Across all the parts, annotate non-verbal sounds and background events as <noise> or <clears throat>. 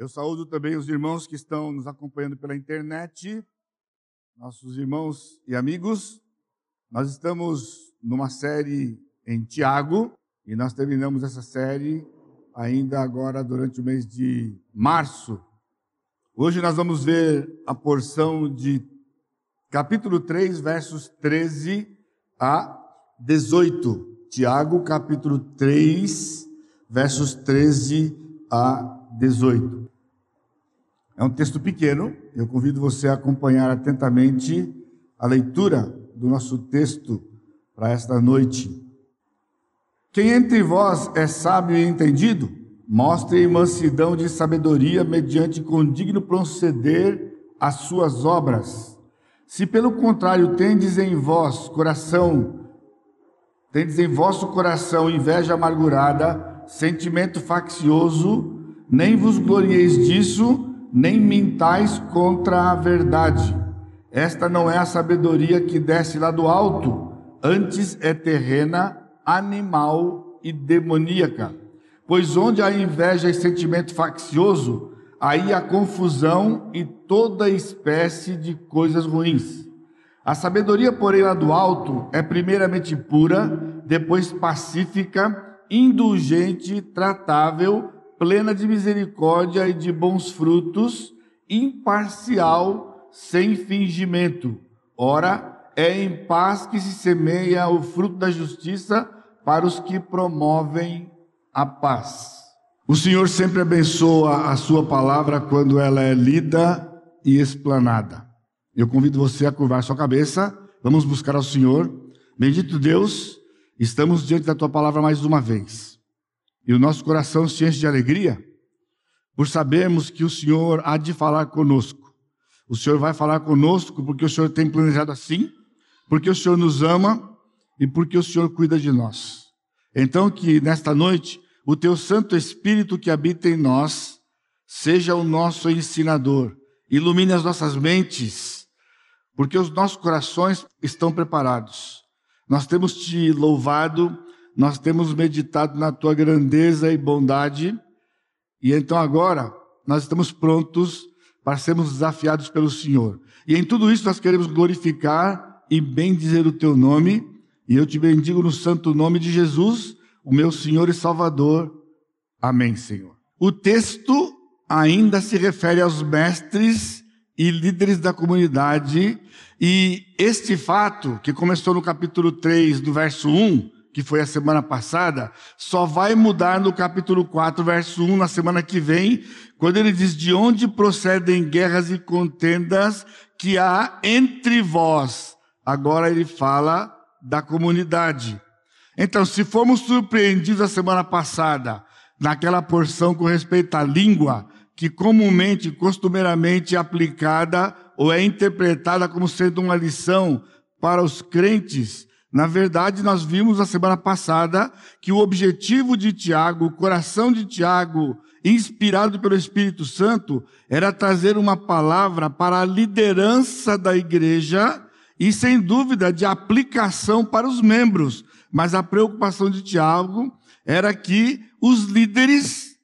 Eu saúdo também os irmãos que estão nos acompanhando pela internet, nossos irmãos e amigos. Nós estamos numa série em Tiago e nós terminamos essa série ainda agora durante o mês de março. Hoje nós vamos ver a porção de capítulo 3, versos 13 a 18. Tiago, capítulo 3, versos 13 a 18. É um texto pequeno, eu convido você a acompanhar atentamente a leitura do nosso texto para esta noite. Quem entre vós é sábio e entendido, mostre mansidão de sabedoria mediante condigno proceder as suas obras. Se pelo contrário tendes em vós coração, tendes em vosso coração inveja amargurada, sentimento faccioso, nem vos glorieis disso, nem mintais contra a verdade. Esta não é a sabedoria que desce lá do alto, antes é terrena, animal e demoníaca. Pois onde há inveja e sentimento faccioso, aí há confusão e toda espécie de coisas ruins. A sabedoria, porém, lá do alto é primeiramente pura, depois pacífica, indulgente, tratável, plena de misericórdia e de bons frutos, imparcial, sem fingimento. Ora, é em paz que se semeia o fruto da justiça para os que promovem a paz. O Senhor sempre abençoa a sua palavra quando ela é lida e explanada. Eu convido você a curvar sua cabeça, vamos buscar ao Senhor. Bendito Deus, estamos diante da tua palavra mais uma vez e o nosso coração se enche de alegria por sabermos que o Senhor há de falar conosco. O Senhor vai falar conosco porque o Senhor tem planejado assim, porque o Senhor nos ama e porque o Senhor cuida de nós. Então, que nesta noite o teu Santo Espírito que habita em nós seja o nosso ensinador, ilumine as nossas mentes, porque os nossos corações estão preparados. Nós temos te louvado nós temos meditado na tua grandeza e bondade, e então agora nós estamos prontos para sermos desafiados pelo Senhor. E em tudo isso nós queremos glorificar e bendizer o teu nome, e eu te bendigo no santo nome de Jesus, o meu Senhor e Salvador. Amém, Senhor. O texto ainda se refere aos mestres e líderes da comunidade, e este fato, que começou no capítulo 3, do verso 1, que foi a semana passada, só vai mudar no capítulo 4, verso 1, na semana que vem, quando ele diz: De onde procedem guerras e contendas que há entre vós. Agora ele fala da comunidade. Então, se fomos surpreendidos a semana passada, naquela porção com respeito à língua, que comumente, costumeiramente é aplicada ou é interpretada como sendo uma lição para os crentes, na verdade, nós vimos na semana passada que o objetivo de Tiago, o coração de Tiago, inspirado pelo Espírito Santo, era trazer uma palavra para a liderança da igreja e, sem dúvida, de aplicação para os membros. Mas a preocupação de Tiago era que os líderes,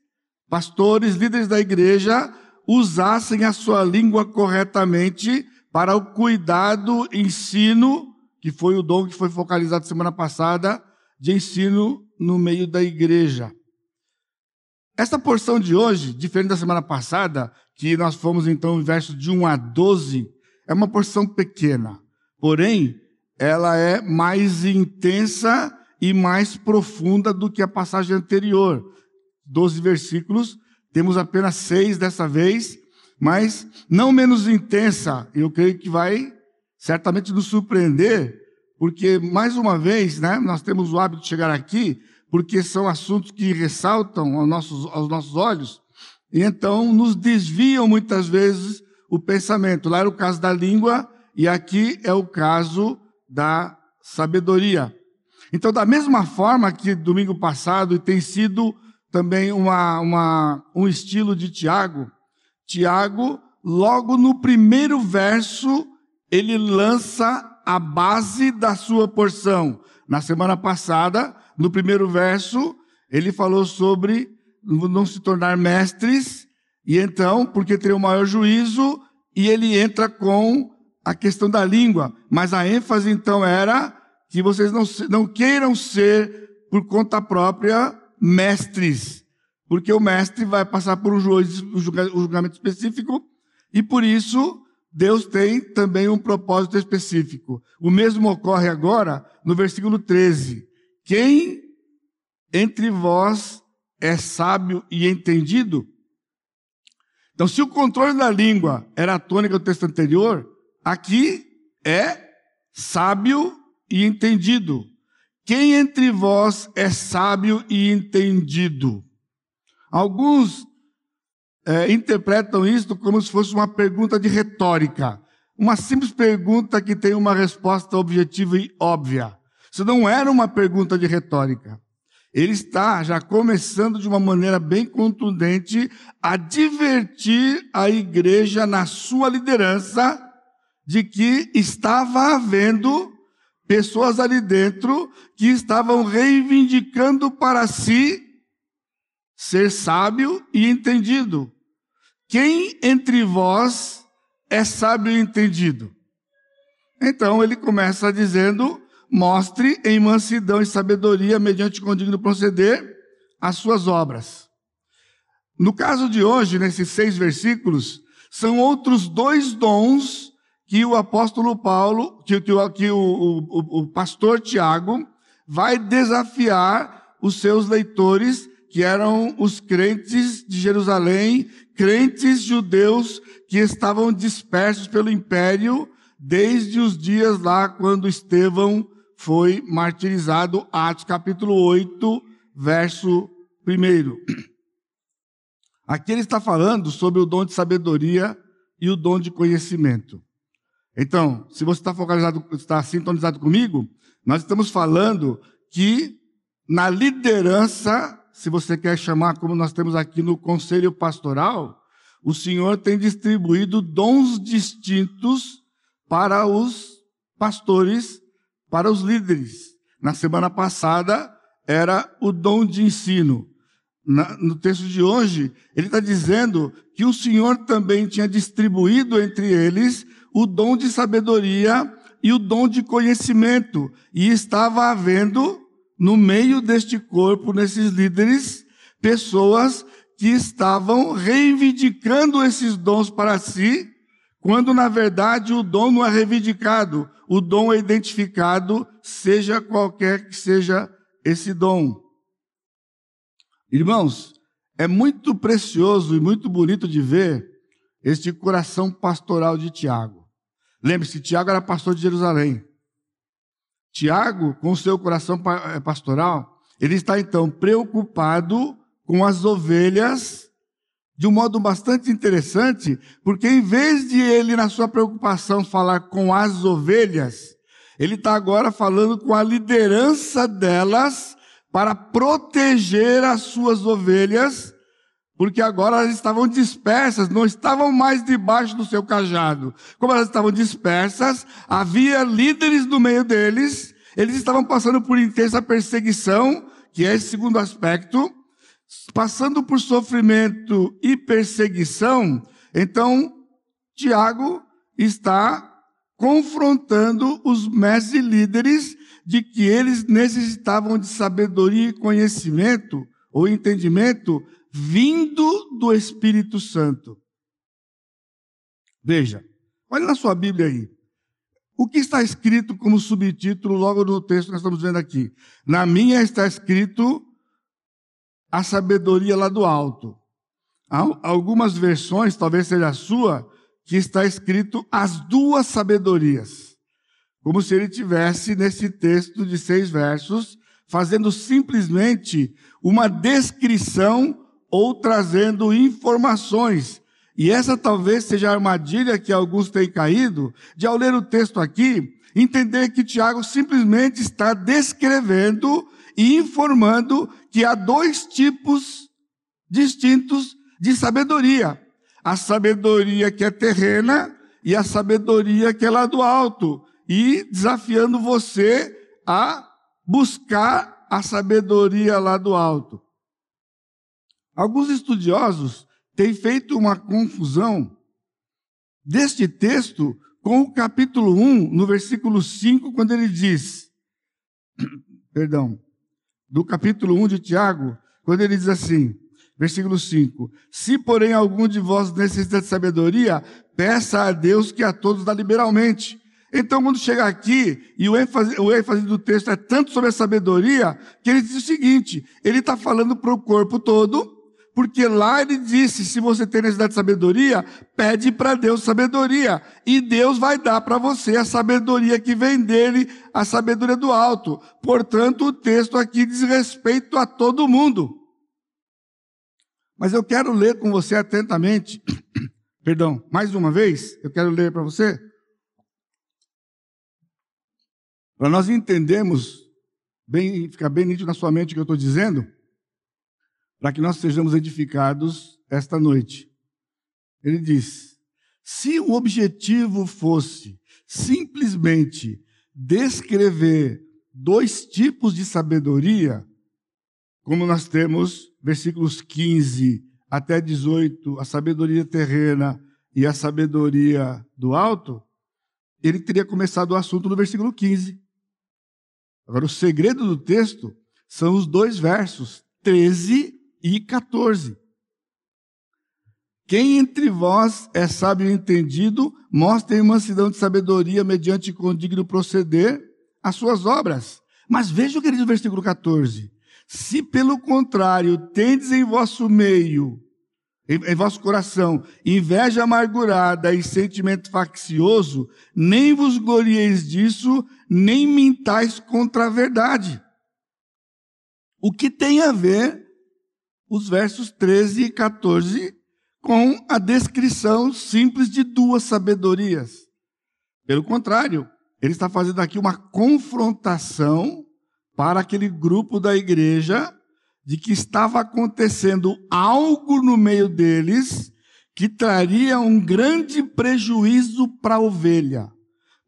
pastores, líderes da igreja, usassem a sua língua corretamente para o cuidado, ensino que foi o dom que foi focalizado semana passada de ensino no meio da igreja. Esta porção de hoje, diferente da semana passada, que nós fomos então em versos de 1 a 12, é uma porção pequena, porém, ela é mais intensa e mais profunda do que a passagem anterior. Doze versículos, temos apenas seis dessa vez, mas não menos intensa, eu creio que vai certamente nos surpreender, porque, mais uma vez, né, nós temos o hábito de chegar aqui, porque são assuntos que ressaltam aos nossos, aos nossos olhos, e então nos desviam muitas vezes o pensamento. Lá era o caso da língua, e aqui é o caso da sabedoria. Então, da mesma forma que domingo passado, e tem sido também uma, uma, um estilo de Tiago, Tiago, logo no primeiro verso, ele lança a base da sua porção. Na semana passada, no primeiro verso, ele falou sobre não se tornar mestres E então, porque teria o maior juízo, e ele entra com a questão da língua. Mas a ênfase então era que vocês não, não queiram ser, por conta própria, mestres. Porque o mestre vai passar por um julgamento específico, e por isso Deus tem também um propósito específico. O mesmo ocorre agora no versículo 13. Quem entre vós é sábio e entendido? Então, se o controle da língua era a tônica do texto anterior, aqui é sábio e entendido. Quem entre vós é sábio e entendido? Alguns é, interpretam isto como se fosse uma pergunta de retórica. Uma simples pergunta que tem uma resposta objetiva e óbvia. Isso não era uma pergunta de retórica. Ele está já começando de uma maneira bem contundente a divertir a igreja na sua liderança de que estava havendo pessoas ali dentro que estavam reivindicando para si ser sábio e entendido. Quem entre vós é sábio e entendido? Então ele começa dizendo: mostre em mansidão e sabedoria, mediante condigno proceder, as suas obras. No caso de hoje, nesses seis versículos, são outros dois dons que o apóstolo Paulo, que, que, que o, o, o pastor Tiago, vai desafiar os seus leitores, que eram os crentes de Jerusalém, crentes judeus que estavam dispersos pelo império desde os dias lá quando Estevão foi martirizado, Atos capítulo 8, verso 1. Aqui ele está falando sobre o dom de sabedoria e o dom de conhecimento. Então, se você está focalizado, está sintonizado comigo, nós estamos falando que na liderança se você quer chamar como nós temos aqui no conselho pastoral, o Senhor tem distribuído dons distintos para os pastores, para os líderes. Na semana passada era o dom de ensino. Na, no texto de hoje, ele está dizendo que o Senhor também tinha distribuído entre eles o dom de sabedoria e o dom de conhecimento, e estava havendo no meio deste corpo, nesses líderes, pessoas que estavam reivindicando esses dons para si, quando na verdade o dom não é reivindicado, o dom é identificado, seja qualquer que seja esse dom. Irmãos, é muito precioso e muito bonito de ver este coração pastoral de Tiago. Lembre-se, Tiago era pastor de Jerusalém. Tiago, com seu coração eh, pastoral, ele está então preocupado com as ovelhas de um modo bastante interessante, porque em vez de ele, na sua preocupação, falar com as ovelhas, ele está agora falando com a liderança delas para proteger as suas ovelhas, porque agora elas estavam dispersas, não estavam mais debaixo do seu cajado. Como elas estavam dispersas, havia líderes no meio deles, eles estavam passando por intensa perseguição, que é esse segundo aspecto, passando por sofrimento e perseguição, então Tiago está confrontando os mestres líderes de que eles necessitavam de sabedoria e conhecimento ou entendimento vindo do Espírito Santo. Veja, olha na sua Bíblia aí. O que está escrito como subtítulo logo no texto que nós estamos vendo aqui? Na minha está escrito a sabedoria lá do alto. Há algumas versões, talvez seja a sua, que está escrito as duas sabedorias. Como se ele tivesse nesse texto de seis versos, fazendo simplesmente uma descrição ou trazendo informações. E essa talvez seja a armadilha que alguns têm caído, de ao ler o texto aqui, entender que Tiago simplesmente está descrevendo e informando que há dois tipos distintos de sabedoria. A sabedoria que é terrena e a sabedoria que é lá do alto. E desafiando você a buscar a sabedoria lá do alto. Alguns estudiosos tem feito uma confusão deste texto com o capítulo 1, no versículo 5, quando ele diz, <clears throat> perdão, do capítulo 1 de Tiago, quando ele diz assim, versículo 5: Se, porém, algum de vós necessita de sabedoria, peça a Deus que a todos dá liberalmente. Então, quando chega aqui, e o ênfase, o ênfase do texto é tanto sobre a sabedoria, que ele diz o seguinte: ele está falando para o corpo todo, porque lá ele disse: se você tem necessidade de sabedoria, pede para Deus sabedoria. E Deus vai dar para você a sabedoria que vem dele, a sabedoria do alto. Portanto, o texto aqui diz respeito a todo mundo. Mas eu quero ler com você atentamente. <coughs> Perdão, mais uma vez, eu quero ler para você. Para nós entendermos, bem, ficar bem nítido na sua mente o que eu estou dizendo para que nós sejamos edificados esta noite. Ele diz: se o objetivo fosse simplesmente descrever dois tipos de sabedoria, como nós temos versículos 15 até 18, a sabedoria terrena e a sabedoria do alto, ele teria começado o assunto no versículo 15. Agora, o segredo do texto são os dois versos, 13 e 14. Quem entre vós é sábio e entendido, mostre mansidão de sabedoria mediante condigno proceder as suas obras. Mas veja o que diz no versículo 14. Se pelo contrário tendes em vosso meio, em, em vosso coração, inveja amargurada e sentimento faccioso, nem vos glorieis disso, nem mintais contra a verdade. O que tem a ver os versos 13 e 14 com a descrição simples de duas sabedorias. Pelo contrário, ele está fazendo aqui uma confrontação para aquele grupo da igreja de que estava acontecendo algo no meio deles que traria um grande prejuízo para a ovelha.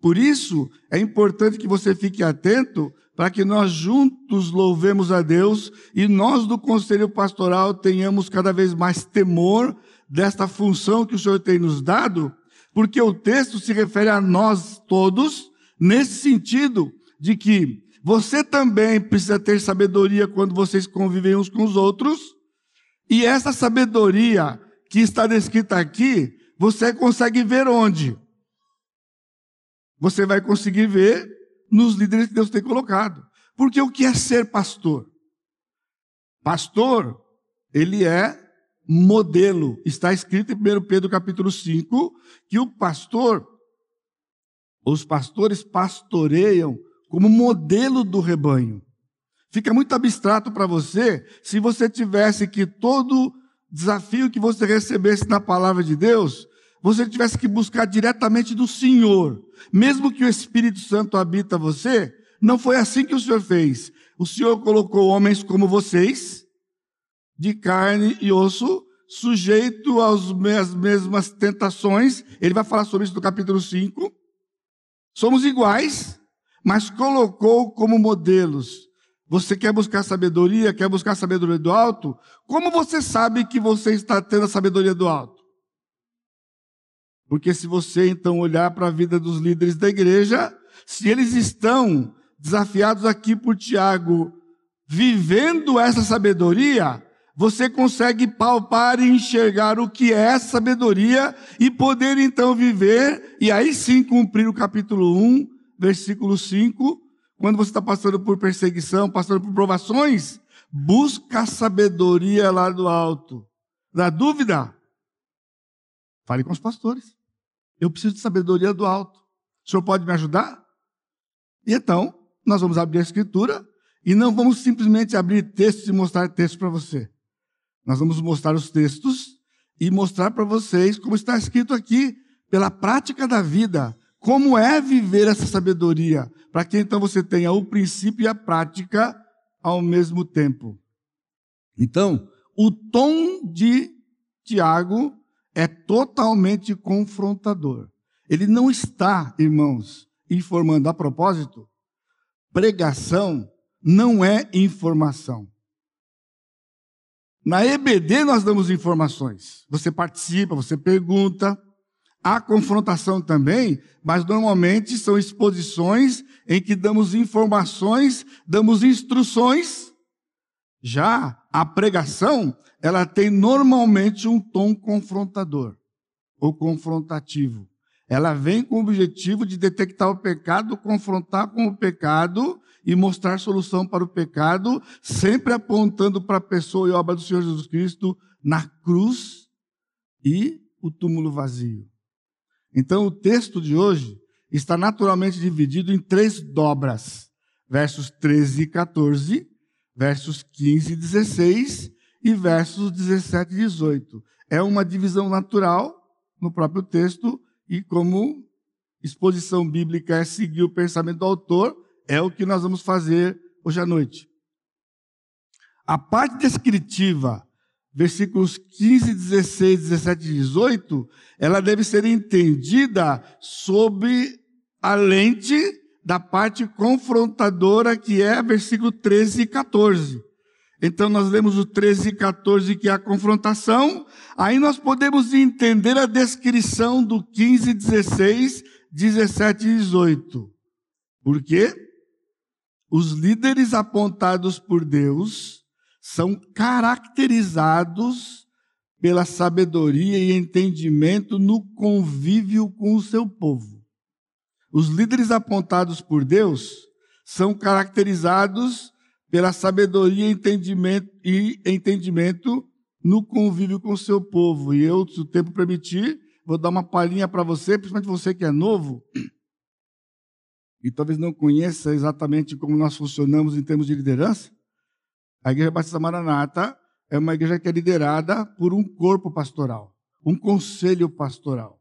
Por isso, é importante que você fique atento para que nós juntos louvemos a Deus e nós do Conselho Pastoral tenhamos cada vez mais temor desta função que o Senhor tem nos dado, porque o texto se refere a nós todos, nesse sentido de que você também precisa ter sabedoria quando vocês convivem uns com os outros, e essa sabedoria que está descrita aqui, você consegue ver onde? Você vai conseguir ver nos líderes que Deus tem colocado. Porque o que é ser pastor? Pastor, ele é modelo. Está escrito em 1 Pedro capítulo 5 que o pastor, os pastores pastoreiam como modelo do rebanho. Fica muito abstrato para você se você tivesse que todo desafio que você recebesse na palavra de Deus, você tivesse que buscar diretamente do Senhor. Mesmo que o Espírito Santo habita você, não foi assim que o Senhor fez. O Senhor colocou homens como vocês, de carne e osso, sujeito às mesmas tentações. Ele vai falar sobre isso no capítulo 5. Somos iguais, mas colocou como modelos. Você quer buscar sabedoria, quer buscar sabedoria do alto? Como você sabe que você está tendo a sabedoria do alto? Porque se você então olhar para a vida dos líderes da igreja, se eles estão desafiados aqui por Tiago, vivendo essa sabedoria, você consegue palpar e enxergar o que é sabedoria e poder então viver e aí sim cumprir o capítulo 1, versículo 5, quando você está passando por perseguição, passando por provações, busca a sabedoria lá do alto. Na dúvida, fale com os pastores. Eu preciso de sabedoria do alto. O senhor pode me ajudar? E então, nós vamos abrir a escritura e não vamos simplesmente abrir textos e mostrar textos para você. Nós vamos mostrar os textos e mostrar para vocês como está escrito aqui, pela prática da vida, como é viver essa sabedoria, para que então você tenha o princípio e a prática ao mesmo tempo. Então, o tom de Tiago é totalmente confrontador. Ele não está, irmãos, informando a propósito. Pregação não é informação. Na EBD nós damos informações. Você participa, você pergunta. Há confrontação também, mas normalmente são exposições em que damos informações, damos instruções. Já a pregação, ela tem normalmente um tom confrontador ou confrontativo. Ela vem com o objetivo de detectar o pecado, confrontar com o pecado e mostrar solução para o pecado, sempre apontando para a pessoa e obra do Senhor Jesus Cristo na cruz e o túmulo vazio. Então, o texto de hoje está naturalmente dividido em três dobras: versos 13 e 14, versos 15 e 16 e versos 17 e 18. É uma divisão natural no próprio texto e como exposição bíblica é seguir o pensamento do autor, é o que nós vamos fazer hoje à noite. A parte descritiva, versículos 15, 16, 17 e 18, ela deve ser entendida sob a lente da parte confrontadora, que é versículo 13 e 14. Então nós lemos o 13 e 14, que é a confrontação. Aí nós podemos entender a descrição do 15, 16, 17 e 18. Por quê? Os líderes apontados por Deus são caracterizados pela sabedoria e entendimento no convívio com o seu povo. Os líderes apontados por Deus são caracterizados pela sabedoria e entendimento, e entendimento no convívio com o seu povo. E eu, se o tempo permitir, vou dar uma palhinha para você, principalmente você que é novo, e talvez não conheça exatamente como nós funcionamos em termos de liderança. A Igreja Batista Maranata é uma igreja que é liderada por um corpo pastoral, um conselho pastoral.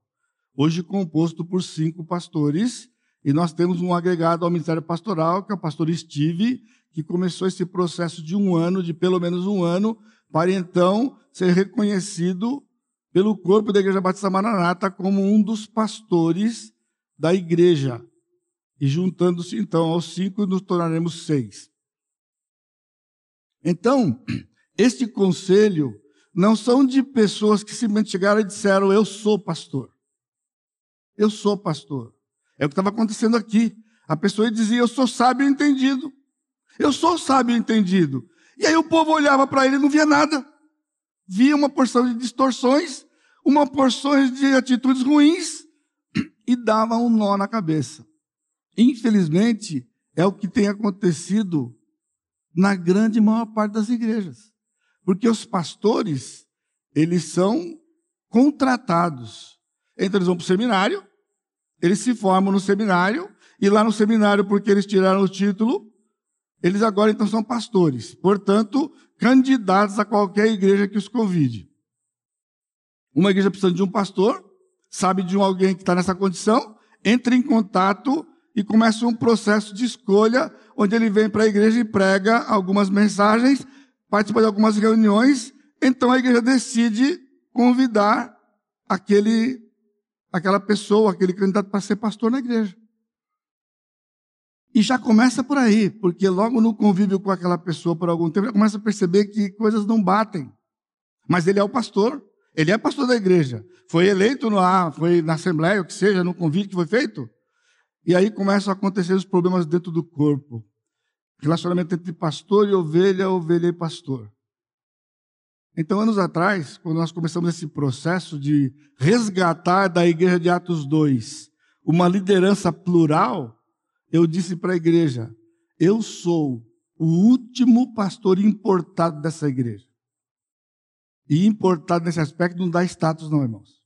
Hoje composto por cinco pastores, e nós temos um agregado ao ministério pastoral, que é o pastor Steve, que começou esse processo de um ano, de pelo menos um ano, para então ser reconhecido pelo corpo da Igreja Batista Maranata como um dos pastores da igreja. E juntando-se então aos cinco, nos tornaremos seis. Então, este conselho não são de pessoas que simplesmente chegaram e disseram: Eu sou pastor. Eu sou pastor. É o que estava acontecendo aqui. A pessoa dizia: Eu sou sábio entendido. Eu sou sábio entendido. E aí o povo olhava para ele e não via nada. Via uma porção de distorções, uma porção de atitudes ruins e dava um nó na cabeça. Infelizmente, é o que tem acontecido na grande maior parte das igrejas. Porque os pastores, eles são contratados. Então eles vão para o seminário, eles se formam no seminário, e lá no seminário, porque eles tiraram o título, eles agora então são pastores, portanto, candidatos a qualquer igreja que os convide. Uma igreja precisa de um pastor, sabe de um alguém que está nessa condição, entra em contato e começa um processo de escolha, onde ele vem para a igreja e prega algumas mensagens, participa de algumas reuniões, então a igreja decide convidar aquele, aquela pessoa, aquele candidato para ser pastor na igreja. E já começa por aí, porque logo no convívio com aquela pessoa por algum tempo, já começa a perceber que coisas não batem. Mas ele é o pastor, ele é pastor da igreja. Foi eleito no, foi na assembleia, o que seja, no convite que foi feito. E aí começam a acontecer os problemas dentro do corpo. Relacionamento entre pastor e ovelha, ovelha e pastor. Então, anos atrás, quando nós começamos esse processo de resgatar da igreja de Atos 2 uma liderança plural, eu disse para a igreja: eu sou o último pastor importado dessa igreja. E importado nesse aspecto não dá status, não, irmãos.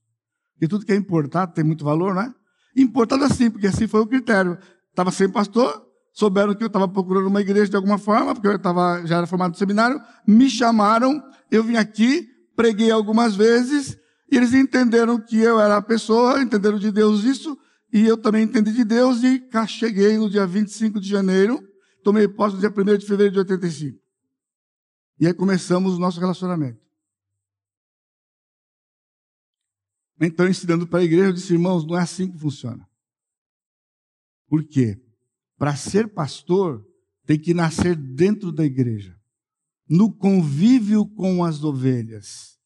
Porque tudo que é importado tem muito valor, não é? Importado assim, porque assim foi o critério. Estava sem pastor, souberam que eu estava procurando uma igreja de alguma forma, porque eu tava, já era formado no seminário, me chamaram, eu vim aqui, preguei algumas vezes, e eles entenderam que eu era a pessoa, entenderam de Deus isso, e eu também entendi de Deus e cá cheguei no dia 25 de janeiro, tomei posse no dia 1 de fevereiro de 85. E aí começamos o nosso relacionamento. Então, ensinando para a igreja, eu disse, irmãos, não é assim que funciona. Por quê? Para ser pastor, tem que nascer dentro da igreja. no convívio com as ovelhas.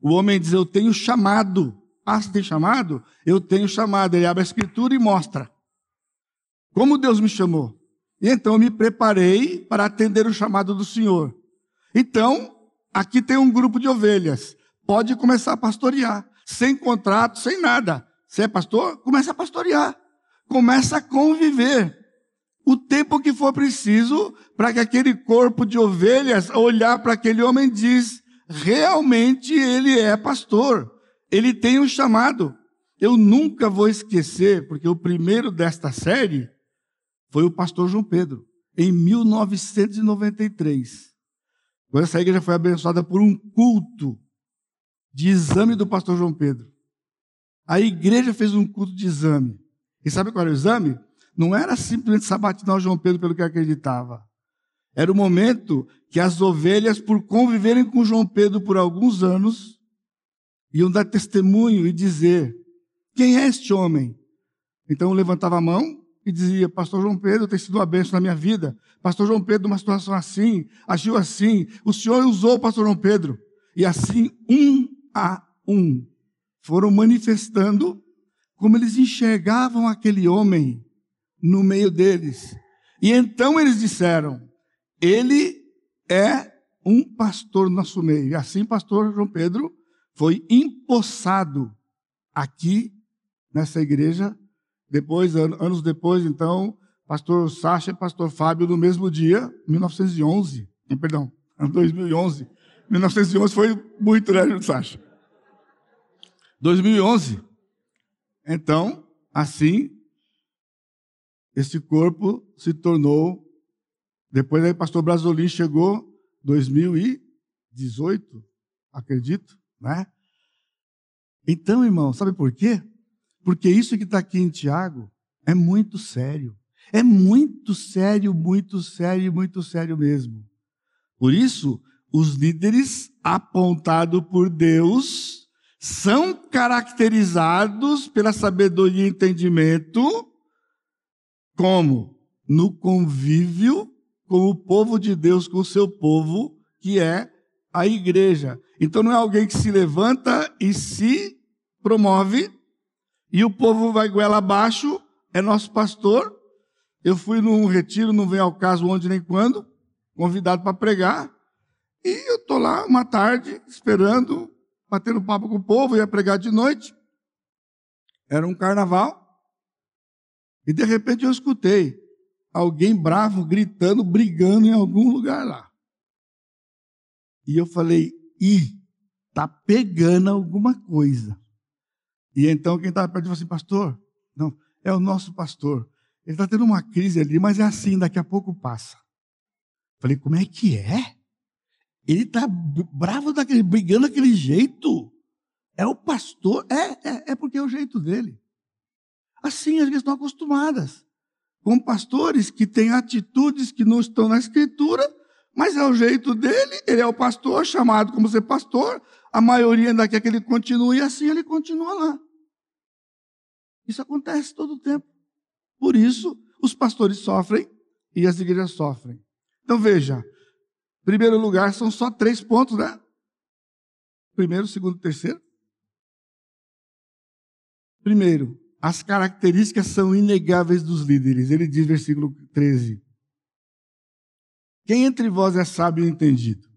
O homem diz: Eu tenho chamado. Ah, você tem chamado? Eu tenho chamado. Ele abre a escritura e mostra. Como Deus me chamou. E então eu me preparei para atender o chamado do Senhor. Então, aqui tem um grupo de ovelhas. Pode começar a pastorear. Sem contrato, sem nada. Você é pastor? Começa a pastorear. Começa a conviver. O tempo que for preciso para que aquele corpo de ovelhas olhar para aquele homem diz: realmente ele é pastor. Ele tem um chamado. Eu nunca vou esquecer, porque o primeiro desta série foi o pastor João Pedro, em 1993. Quando essa igreja foi abençoada por um culto de exame do pastor João Pedro. A igreja fez um culto de exame. E sabe qual era o exame? Não era simplesmente sabatinar João Pedro pelo que acreditava. Era o momento que as ovelhas, por conviverem com João Pedro por alguns anos, iam dar testemunho e dizer: Quem é este homem? Então levantava a mão e dizia: Pastor João Pedro tem sido uma bênção na minha vida. Pastor João Pedro, numa situação assim, agiu assim. O Senhor usou o Pastor João Pedro. E assim, um a um, foram manifestando como eles enxergavam aquele homem no meio deles. E então eles disseram: Ele é um pastor no nosso meio. E assim, pastor João Pedro foi empossado aqui nessa igreja. Depois, anos depois, então, pastor Sacha e pastor Fábio no mesmo dia, 1911, perdão, 2011. 1911 foi muito, né, Sacha? 2011. Então, assim, esse corpo se tornou. Depois aí, pastor Brasolim chegou, 2018, acredito, né? Então, irmão, sabe por quê? Porque isso que está aqui em Tiago é muito sério. É muito sério, muito sério, muito sério mesmo. Por isso, os líderes apontados por Deus são caracterizados pela sabedoria e entendimento, como? No convívio com o povo de Deus, com o seu povo, que é a igreja. Então não é alguém que se levanta e se promove, e o povo vai goela abaixo, é nosso pastor. Eu fui num retiro, não vem ao caso onde nem quando, convidado para pregar, e eu estou lá uma tarde esperando batendo papo com o povo, ia pregar de noite. Era um carnaval. E de repente eu escutei alguém bravo gritando, brigando em algum lugar lá. E eu falei: "Ih, tá pegando alguma coisa". E então quem estava perto falou assim: "Pastor, não, é o nosso pastor. Ele está tendo uma crise ali, mas é assim, daqui a pouco passa". Falei: "Como é que é?" Ele está bravo, daquele, brigando daquele jeito. É o pastor, é, é, é porque é o jeito dele. Assim, as vezes estão acostumadas com pastores que têm atitudes que não estão na escritura, mas é o jeito dele, ele é o pastor, chamado como ser pastor, a maioria ainda quer que ele continue e assim ele continua lá. Isso acontece todo o tempo. Por isso, os pastores sofrem e as igrejas sofrem. Então veja, Primeiro lugar, são só três pontos, né? Primeiro, segundo, terceiro. Primeiro, as características são inegáveis dos líderes. Ele diz, versículo 13: Quem entre vós é sábio e entendido?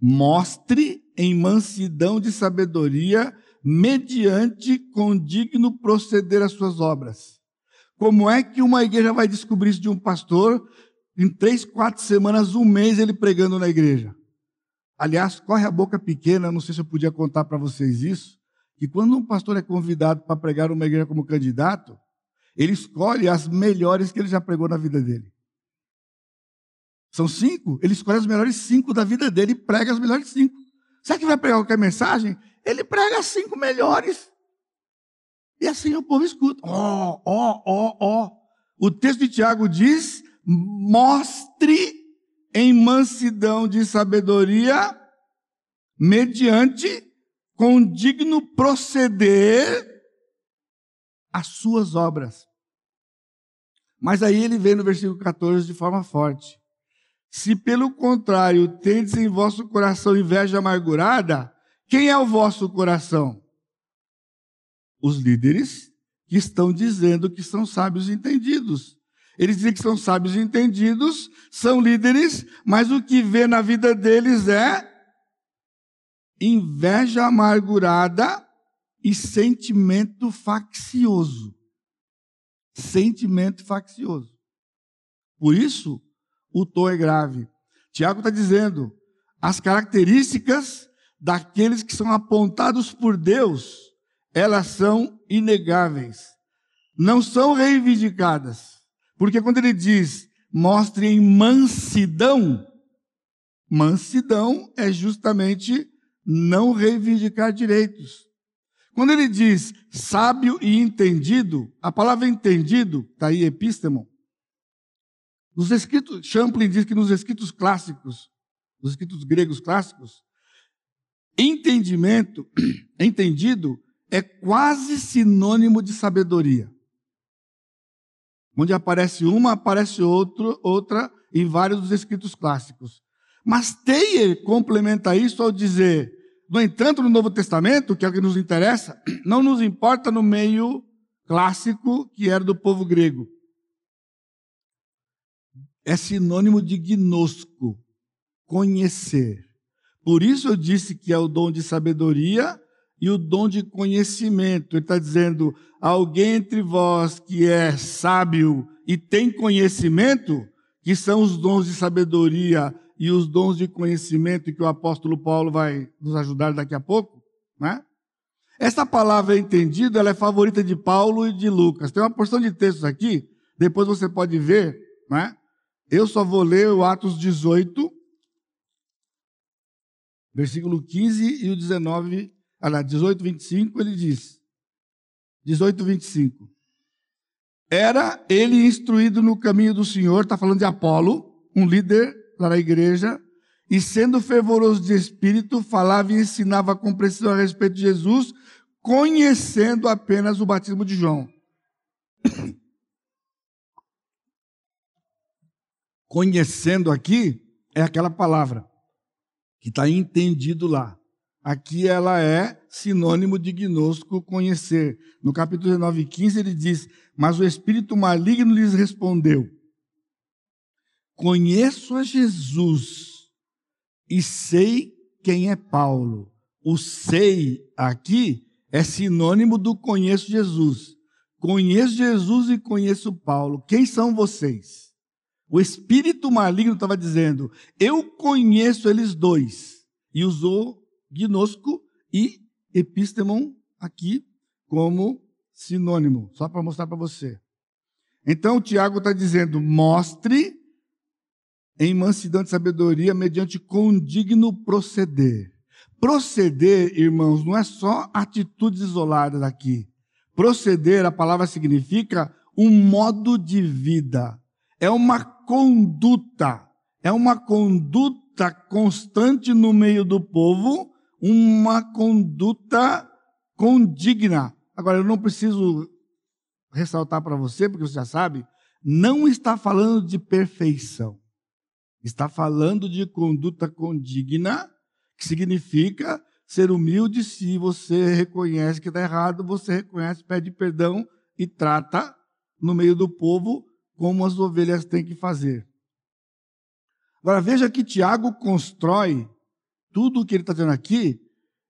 Mostre em mansidão de sabedoria, mediante condigno proceder as suas obras. Como é que uma igreja vai descobrir isso de um pastor em três, quatro semanas, um mês ele pregando na igreja. Aliás, corre a boca pequena, não sei se eu podia contar para vocês isso, que quando um pastor é convidado para pregar uma igreja como candidato, ele escolhe as melhores que ele já pregou na vida dele. São cinco, ele escolhe as melhores cinco da vida dele e prega as melhores cinco. Será que vai pregar qualquer mensagem? Ele prega as cinco melhores. E assim o povo escuta. Ó, ó, ó, ó. O texto de Tiago diz mostre em mansidão de sabedoria, mediante condigno proceder as suas obras. Mas aí ele vem no versículo 14 de forma forte. Se pelo contrário tendes em vosso coração inveja amargurada, quem é o vosso coração? Os líderes que estão dizendo que são sábios entendidos. Eles dizem que são sábios entendidos, são líderes, mas o que vê na vida deles é inveja amargurada e sentimento faccioso. Sentimento faccioso. Por isso, o tom é grave. Tiago está dizendo: as características daqueles que são apontados por Deus, elas são inegáveis. Não são reivindicadas. Porque quando ele diz, mostrem mansidão, mansidão é justamente não reivindicar direitos. Quando ele diz sábio e entendido, a palavra entendido, está aí epístemo. Nos escritos, Champlin diz que nos escritos clássicos, nos escritos gregos clássicos, entendimento, <clears throat> entendido, é quase sinônimo de sabedoria. Onde aparece uma, aparece outro, outra em vários dos escritos clássicos. Mas Teyer complementa isso ao dizer no entanto, no Novo Testamento, que é o que nos interessa, <clears throat> não nos importa no meio clássico que era do povo grego. É sinônimo de gnosco, conhecer. Por isso eu disse que é o dom de sabedoria e o dom de conhecimento. Ele está dizendo: alguém entre vós que é sábio e tem conhecimento, que são os dons de sabedoria e os dons de conhecimento que o apóstolo Paulo vai nos ajudar daqui a pouco, né? Essa palavra entendida, ela é favorita de Paulo e de Lucas. Tem uma porção de textos aqui, depois você pode ver, né? Eu só vou ler o Atos 18, versículo 15 e o 19, ah, 18, 25, ele diz, 18, 25. Era ele instruído no caminho do Senhor, está falando de Apolo, um líder lá na igreja, e sendo fervoroso de espírito, falava e ensinava com precisão a respeito de Jesus, conhecendo apenas o batismo de João. <coughs> Conhecendo aqui é aquela palavra que está entendido lá. Aqui ela é sinônimo de gnosco, conhecer. No capítulo 19, 15, ele diz: Mas o espírito maligno lhes respondeu: Conheço a Jesus e sei quem é Paulo. O sei aqui é sinônimo do conheço Jesus. Conheço Jesus e conheço Paulo. Quem são vocês? O espírito maligno estava dizendo: Eu conheço eles dois. E usou gnosco e epistemon aqui como sinônimo, só para mostrar para você. Então Tiago está dizendo: mostre em mansidão de sabedoria, mediante condigno proceder. Proceder, irmãos, não é só atitudes isoladas aqui. Proceder, a palavra significa um modo de vida, é uma conduta, é uma conduta constante no meio do povo, uma conduta condigna. Agora, eu não preciso ressaltar para você, porque você já sabe, não está falando de perfeição. Está falando de conduta condigna, que significa ser humilde se você reconhece que está errado, você reconhece, pede perdão e trata no meio do povo como as ovelhas têm que fazer. Agora veja que Tiago constrói tudo o que ele está dizendo aqui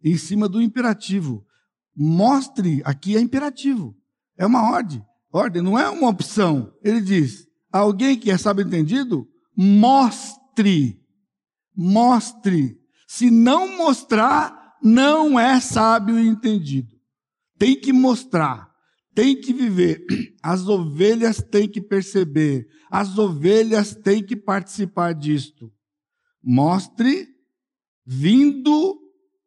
em cima do imperativo. Mostre, aqui é imperativo, é uma ordem. Ordem não é uma opção. Ele diz: alguém que é sábio entendido, mostre. Mostre. Se não mostrar, não é sábio e entendido. Tem que mostrar, tem que viver. <clears throat> As ovelhas têm que perceber, as ovelhas têm que participar disto. Mostre vindo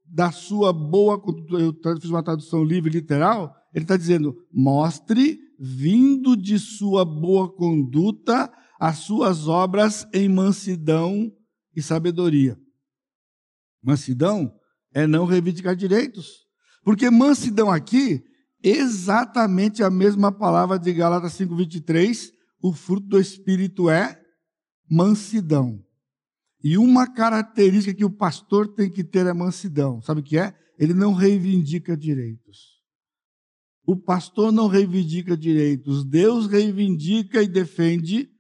da sua boa. Eu fiz uma tradução livre literal. Ele está dizendo: mostre vindo de sua boa conduta as suas obras em mansidão e sabedoria. Mansidão é não reivindicar direitos. Porque mansidão aqui, exatamente a mesma palavra de Gálatas 5:23, o fruto do espírito é mansidão. E uma característica que o pastor tem que ter é mansidão. Sabe o que é? Ele não reivindica direitos. O pastor não reivindica direitos. Deus reivindica e defende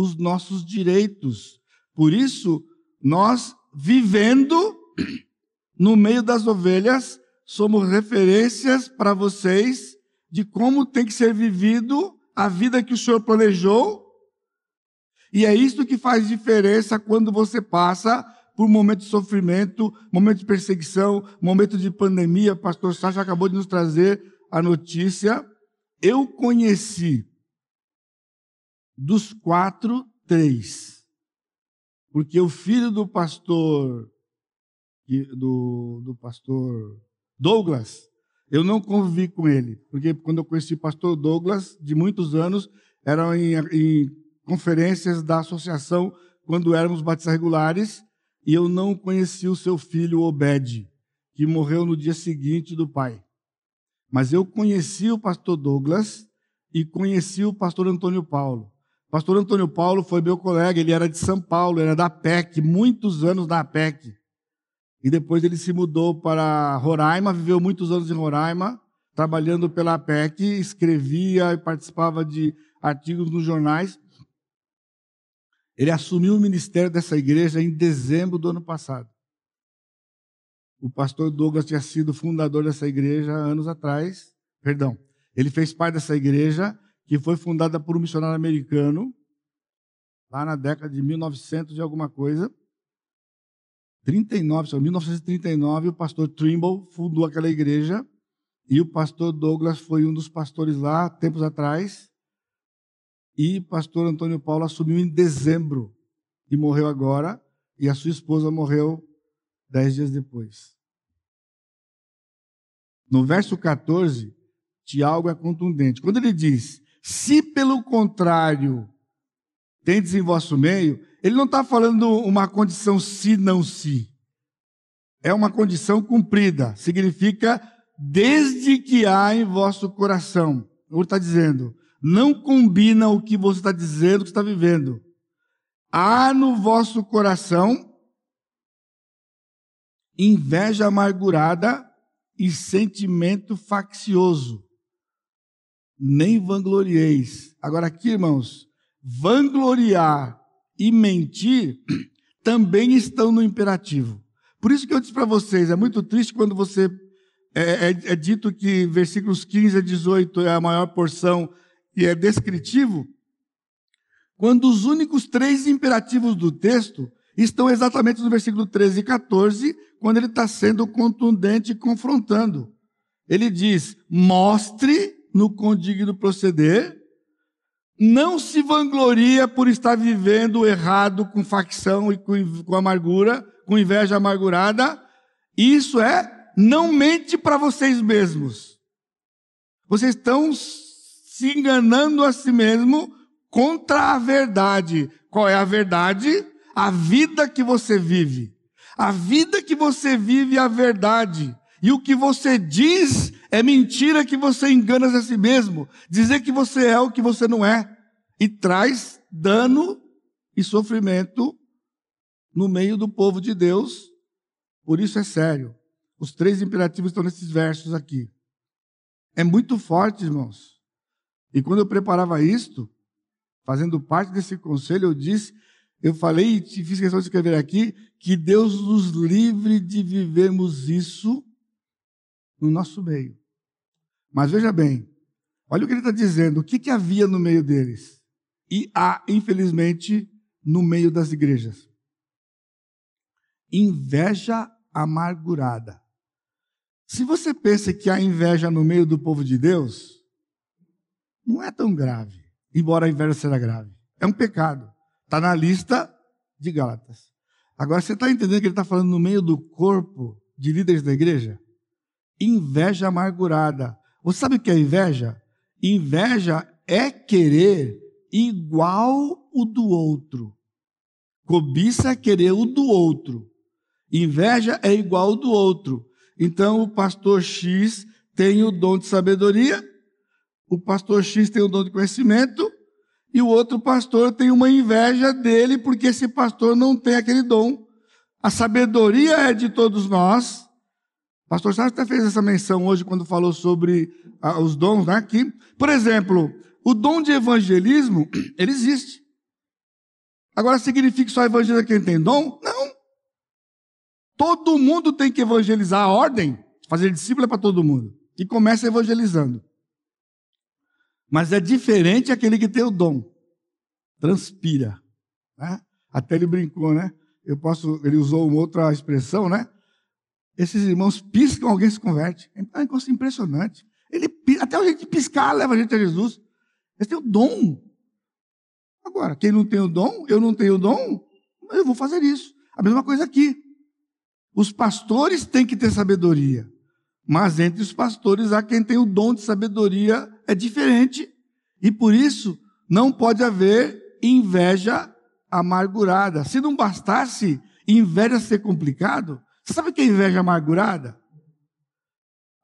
os nossos direitos. Por isso, nós vivendo no meio das ovelhas, somos referências para vocês de como tem que ser vivido a vida que o Senhor planejou. E é isso que faz diferença quando você passa por um momento de sofrimento, momento de perseguição, momento de pandemia. O pastor Sacha acabou de nos trazer a notícia. Eu conheci dos quatro, três. Porque o filho do pastor, do, do pastor Douglas, eu não convivi com ele, porque quando eu conheci o pastor Douglas, de muitos anos, eram em, em conferências da associação, quando éramos batistas regulares, e eu não conheci o seu filho Obed, que morreu no dia seguinte do pai. Mas eu conheci o pastor Douglas e conheci o pastor Antônio Paulo. Pastor Antônio Paulo foi meu colega, ele era de São Paulo, era da PEC, muitos anos na PEC. E depois ele se mudou para Roraima, viveu muitos anos em Roraima, trabalhando pela PEC, escrevia e participava de artigos nos jornais. Ele assumiu o ministério dessa igreja em dezembro do ano passado. O pastor Douglas tinha sido fundador dessa igreja anos atrás. Perdão, ele fez parte dessa igreja que foi fundada por um missionário americano lá na década de 1900 e alguma coisa. 39, 1939, o pastor Trimble fundou aquela igreja e o pastor Douglas foi um dos pastores lá, tempos atrás. E o pastor Antônio Paulo assumiu em dezembro e morreu agora. E a sua esposa morreu dez dias depois. No verso 14, Tiago é contundente. Quando ele diz: Se pelo contrário tendes em vosso meio, ele não está falando uma condição se, não se. É uma condição cumprida. Significa desde que há em vosso coração. Ele está dizendo, não combina o que você está dizendo, o que está vivendo. Há no vosso coração inveja amargurada e sentimento faccioso. Nem vanglorieis. Agora aqui, irmãos, vangloriar e mentir <clears throat> também estão no imperativo. Por isso que eu disse para vocês, é muito triste quando você é, é, é, dito que versículos 15 a 18 é a maior porção e é descritivo, quando os únicos três imperativos do texto estão exatamente no versículo 13 e 14, quando ele está sendo contundente e confrontando. Ele diz: mostre no condigno proceder não se vangloria por estar vivendo errado com facção e com, com amargura, com inveja amargurada. Isso é, não mente para vocês mesmos. Vocês estão se enganando a si mesmo contra a verdade. Qual é a verdade? A vida que você vive. A vida que você vive é a verdade. E o que você diz é mentira que você engana a si mesmo. Dizer que você é o que você não é. E traz dano e sofrimento no meio do povo de Deus. Por isso é sério. Os três imperativos estão nesses versos aqui. É muito forte, irmãos. E quando eu preparava isto, fazendo parte desse conselho, eu disse, eu falei e fiz questão de escrever aqui, que Deus nos livre de vivermos isso no nosso meio. Mas veja bem, olha o que ele está dizendo, o que, que havia no meio deles? E há, infelizmente, no meio das igrejas. Inveja amargurada. Se você pensa que há inveja no meio do povo de Deus, não é tão grave, embora a inveja seja grave. É um pecado. Está na lista de Gálatas. Agora, você está entendendo que ele está falando no meio do corpo de líderes da igreja? inveja amargurada. Você sabe o que é inveja? Inveja é querer igual o do outro. Cobiça é querer o do outro. Inveja é igual o do outro. Então o pastor X tem o dom de sabedoria, o pastor X tem o dom de conhecimento, e o outro pastor tem uma inveja dele porque esse pastor não tem aquele dom. A sabedoria é de todos nós. Pastor Sérgio até fez essa menção hoje quando falou sobre ah, os dons, né? Por exemplo, o dom de evangelismo, <clears throat> ele existe. Agora significa que só evangeliza quem tem dom? Não. Todo mundo tem que evangelizar a ordem, fazer discípulo é para todo mundo. E começa evangelizando. Mas é diferente aquele que tem o dom. Transpira. Né? Até ele brincou, né? Eu posso, ele usou uma outra expressão, né? Esses irmãos piscam, alguém se converte. É um negócio impressionante. Ele, até o jeito de piscar leva a gente a Jesus. Eles têm o dom. Agora, quem não tem o dom, eu não tenho o dom, eu vou fazer isso. A mesma coisa aqui. Os pastores têm que ter sabedoria. Mas entre os pastores há quem tem o dom de sabedoria é diferente. E por isso não pode haver inveja amargurada. Se não bastasse inveja ser complicado, sabe o que é inveja amargurada?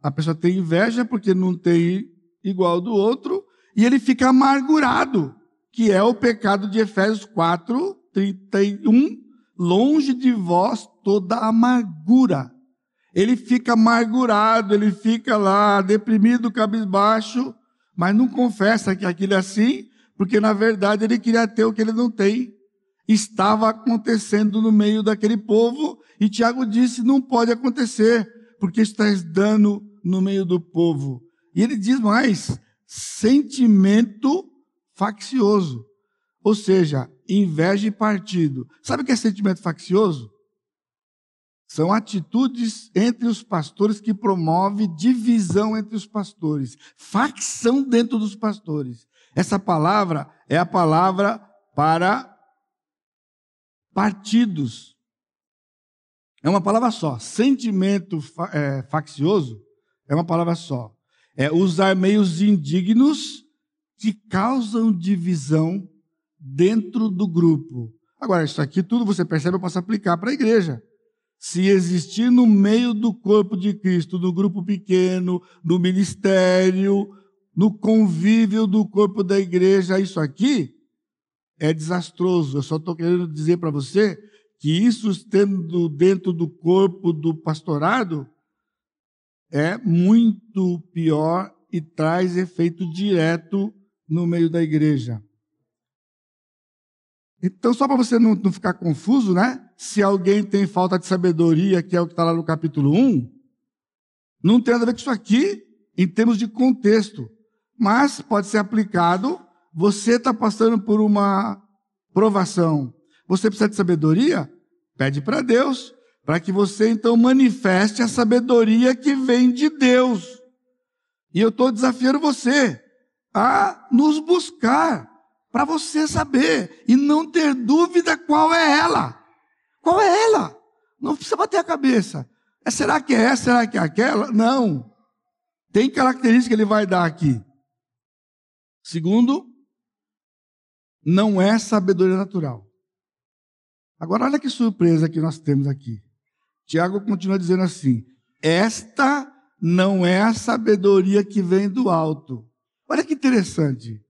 A pessoa tem inveja porque não tem igual do outro e ele fica amargurado, que é o pecado de Efésios 4, 31. Longe de vós toda amargura ele fica amargurado, ele fica lá deprimido, cabisbaixo, mas não confessa que aquilo é assim, porque na verdade ele queria ter o que ele não tem. Estava acontecendo no meio daquele povo, e Tiago disse: não pode acontecer, porque estás dando no meio do povo. E ele diz mais: sentimento faccioso, ou seja, inveja e partido. Sabe o que é sentimento faccioso? São atitudes entre os pastores que promove divisão entre os pastores, facção dentro dos pastores. Essa palavra é a palavra para partidos. É uma palavra só. Sentimento é, faccioso é uma palavra só. É usar meios indignos que causam divisão dentro do grupo. Agora, isso aqui tudo você percebe, eu posso aplicar para a igreja se existir no meio do corpo de Cristo, no grupo pequeno, no ministério, no convívio do corpo da igreja, isso aqui é desastroso. Eu só estou querendo dizer para você que isso estando dentro do corpo do pastorado é muito pior e traz efeito direto no meio da igreja. Então, só para você não, não, ficar confuso, né? Se alguém tem falta de sabedoria, que é o que está lá no capítulo 1, não tem nada a ver com isso aqui em termos de contexto. Mas pode ser aplicado. Você está passando por uma provação. Você precisa de sabedoria? Pede para Deus, para que você então manifeste a sabedoria que vem de Deus. E eu estou desafiando você a nos buscar para você saber e não ter dúvida qual é ela. Qual é ela? Não precisa bater a cabeça. É, será que é essa? Será que é aquela? Não. Tem característica que ele vai dar aqui. Segundo, não é sabedoria natural. Agora, olha que surpresa que nós temos aqui. Tiago continua dizendo assim: Esta não é a sabedoria que vem do alto. Olha que interessante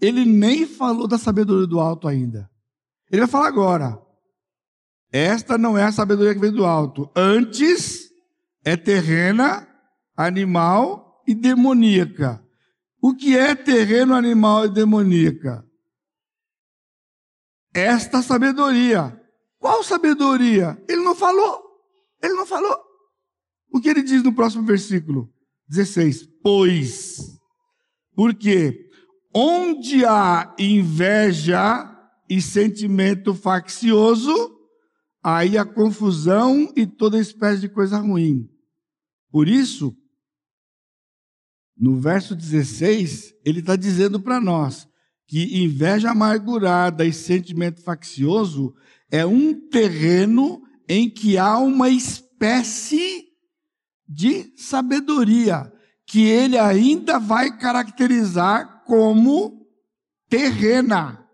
ele nem falou da sabedoria do alto ainda. Ele vai falar agora. Esta não é a sabedoria que vem do alto. Antes é terrena, animal e demoníaca. O que é terreno, animal e demoníaca? Esta sabedoria. Qual sabedoria? Ele não falou. Ele não falou. O que ele diz no próximo versículo? 16. Pois. Por quê? Onde há inveja e sentimento faccioso, aí há confusão e toda espécie de coisa ruim. Por isso, no verso 16, ele está dizendo para nós que inveja amargurada e sentimento faccioso é um terreno em que há uma espécie de sabedoria que ele ainda vai caracterizar como terrena.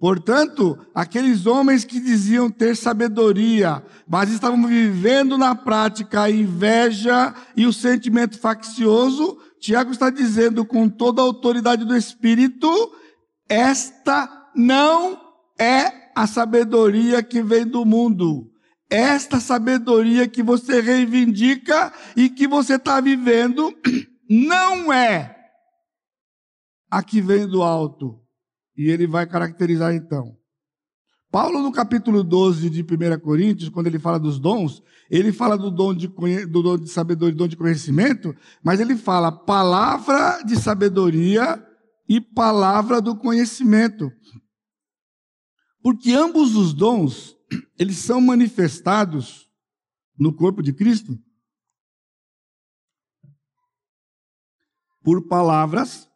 Portanto, aqueles homens que diziam ter sabedoria, mas estavam vivendo na prática a inveja e o sentimento faccioso, Tiago está dizendo com toda a autoridade do Espírito, esta não é a sabedoria que vem do mundo. Esta sabedoria que você reivindica e que você está vivendo <clears throat> não é a que vem do alto. E ele vai caracterizar então. Paulo, no capítulo 12 de 1 Coríntios, quando ele fala dos dons, ele fala do dom de, do dom de sabedoria, do dom de conhecimento, mas ele fala palavra de sabedoria e palavra do conhecimento. Porque ambos os dons, <clears throat> eles são manifestados no corpo de Cristo por palavras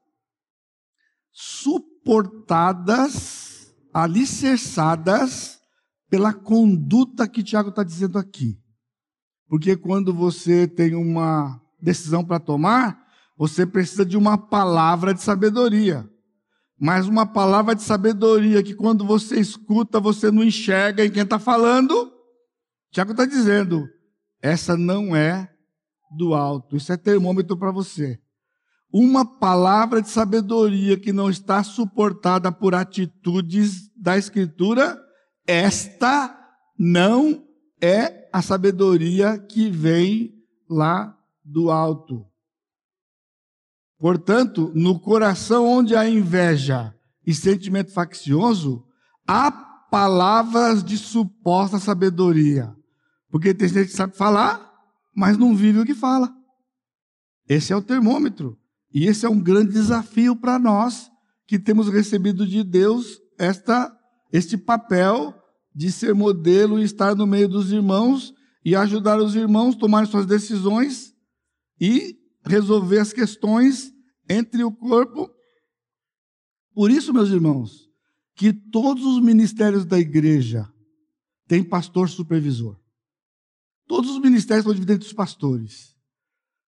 suportadas, alicerçadas pela conduta que Tiago está dizendo aqui. Porque quando você tem uma decisão para tomar, você precisa de uma palavra de sabedoria. Mas uma palavra de sabedoria que quando você escuta, você não enxerga em quem está falando. Tiago está dizendo, essa não é do alto, isso é termômetro para você uma palavra de sabedoria que não está suportada por atitudes da Escritura, esta não é a sabedoria que vem lá do alto. Portanto, no coração onde há inveja e sentimento faccioso, há palavras de suposta sabedoria. Porque tem gente que sabe falar, mas não vive o que fala. Esse é o termômetro. E esse é um grande desafio para nós que temos recebido de Deus esta, este papel de ser modelo e estar no meio dos irmãos e ajudar os irmãos a tomarem suas decisões e resolver as questões entre o corpo. Por isso, meus irmãos, que todos os ministérios da igreja têm pastor supervisor. Todos os ministérios estão divididos entre os pastores.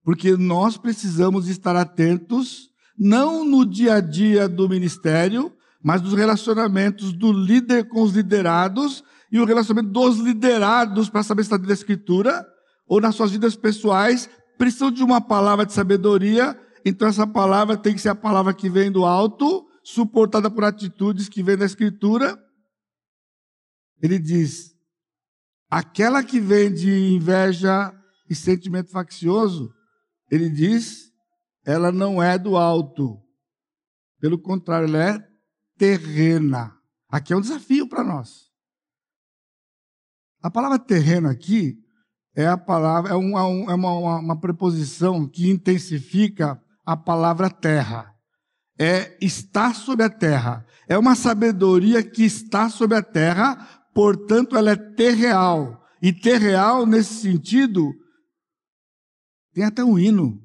Porque nós precisamos estar atentos, não no dia a dia do ministério, mas nos relacionamentos do líder com os liderados e o relacionamento dos liderados para saber se está dentro da escritura ou nas suas vidas pessoais, precisam de uma palavra de sabedoria, então essa palavra tem que ser a palavra que vem do alto, suportada por atitudes que vem da escritura. Ele diz: aquela que vem de inveja e sentimento faccioso, ele diz, ela não é do alto. Pelo contrário, ela é terrena. Aqui é um desafio para nós. A palavra terreno aqui é a palavra, é uma, é uma, uma preposição que intensifica a palavra terra. É estar sobre a terra. É uma sabedoria que está sobre a terra, portanto, ela é terreal. E terreal, nesse sentido, tem até um hino.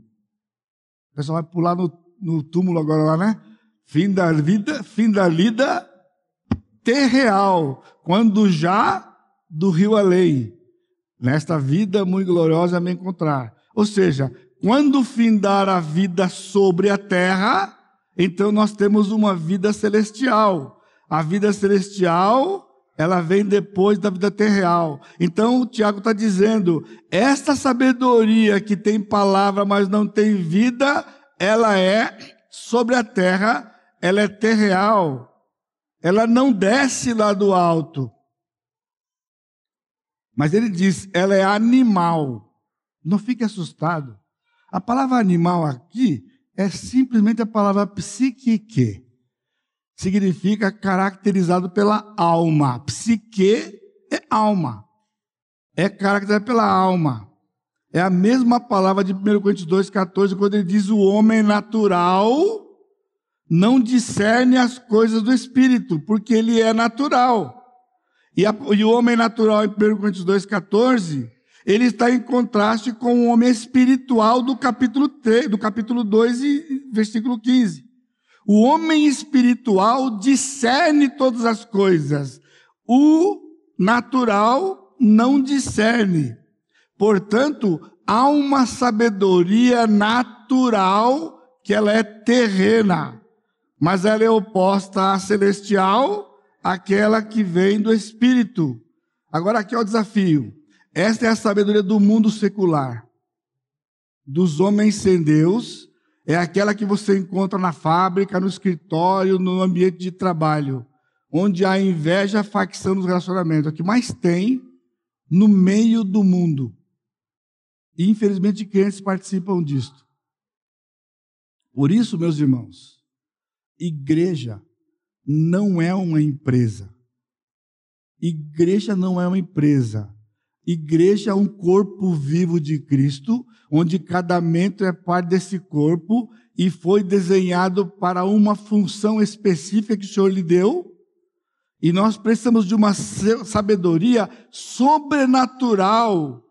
O pessoal vai pular no, no túmulo agora lá, né? Fim da vida, fim da lida terreal, quando já do rio além. Nesta vida muito gloriosa me encontrar. Ou seja, quando findar a vida sobre a terra, então nós temos uma vida celestial. A vida celestial ela vem depois da vida terreal. Então o Tiago está dizendo: esta sabedoria que tem palavra, mas não tem vida, ela é sobre a terra, ela é terreal. Ela não desce lá do alto. Mas ele diz: ela é animal. Não fique assustado. A palavra animal aqui é simplesmente a palavra psique significa caracterizado pela alma. Psique é alma. É caracterizado pela alma. É a mesma palavra de 1 Coríntios 2,14, quando ele diz o homem natural não discerne as coisas do Espírito, porque ele é natural. E, a, e o homem natural, em 1 Coríntios 2,14, ele está em contraste com o homem espiritual do capítulo 3, do capítulo 2 e versículo 15. O homem espiritual discerne todas as coisas. O natural não discerne. Portanto, há uma sabedoria natural que ela é terrena, mas ela é oposta à celestial, aquela que vem do espírito. Agora aqui é o desafio. Esta é a sabedoria do mundo secular, dos homens sem Deus, é aquela que você encontra na fábrica, no escritório, no ambiente de trabalho, onde há inveja, facção nos relacionamentos. É o que mais tem no meio do mundo. E infelizmente crentes participam disto. Por isso, meus irmãos, igreja não é uma empresa. Igreja não é uma empresa. Igreja é um corpo vivo de Cristo, onde cada membro é parte desse corpo e foi desenhado para uma função específica que o Senhor lhe deu. E nós precisamos de uma sabedoria sobrenatural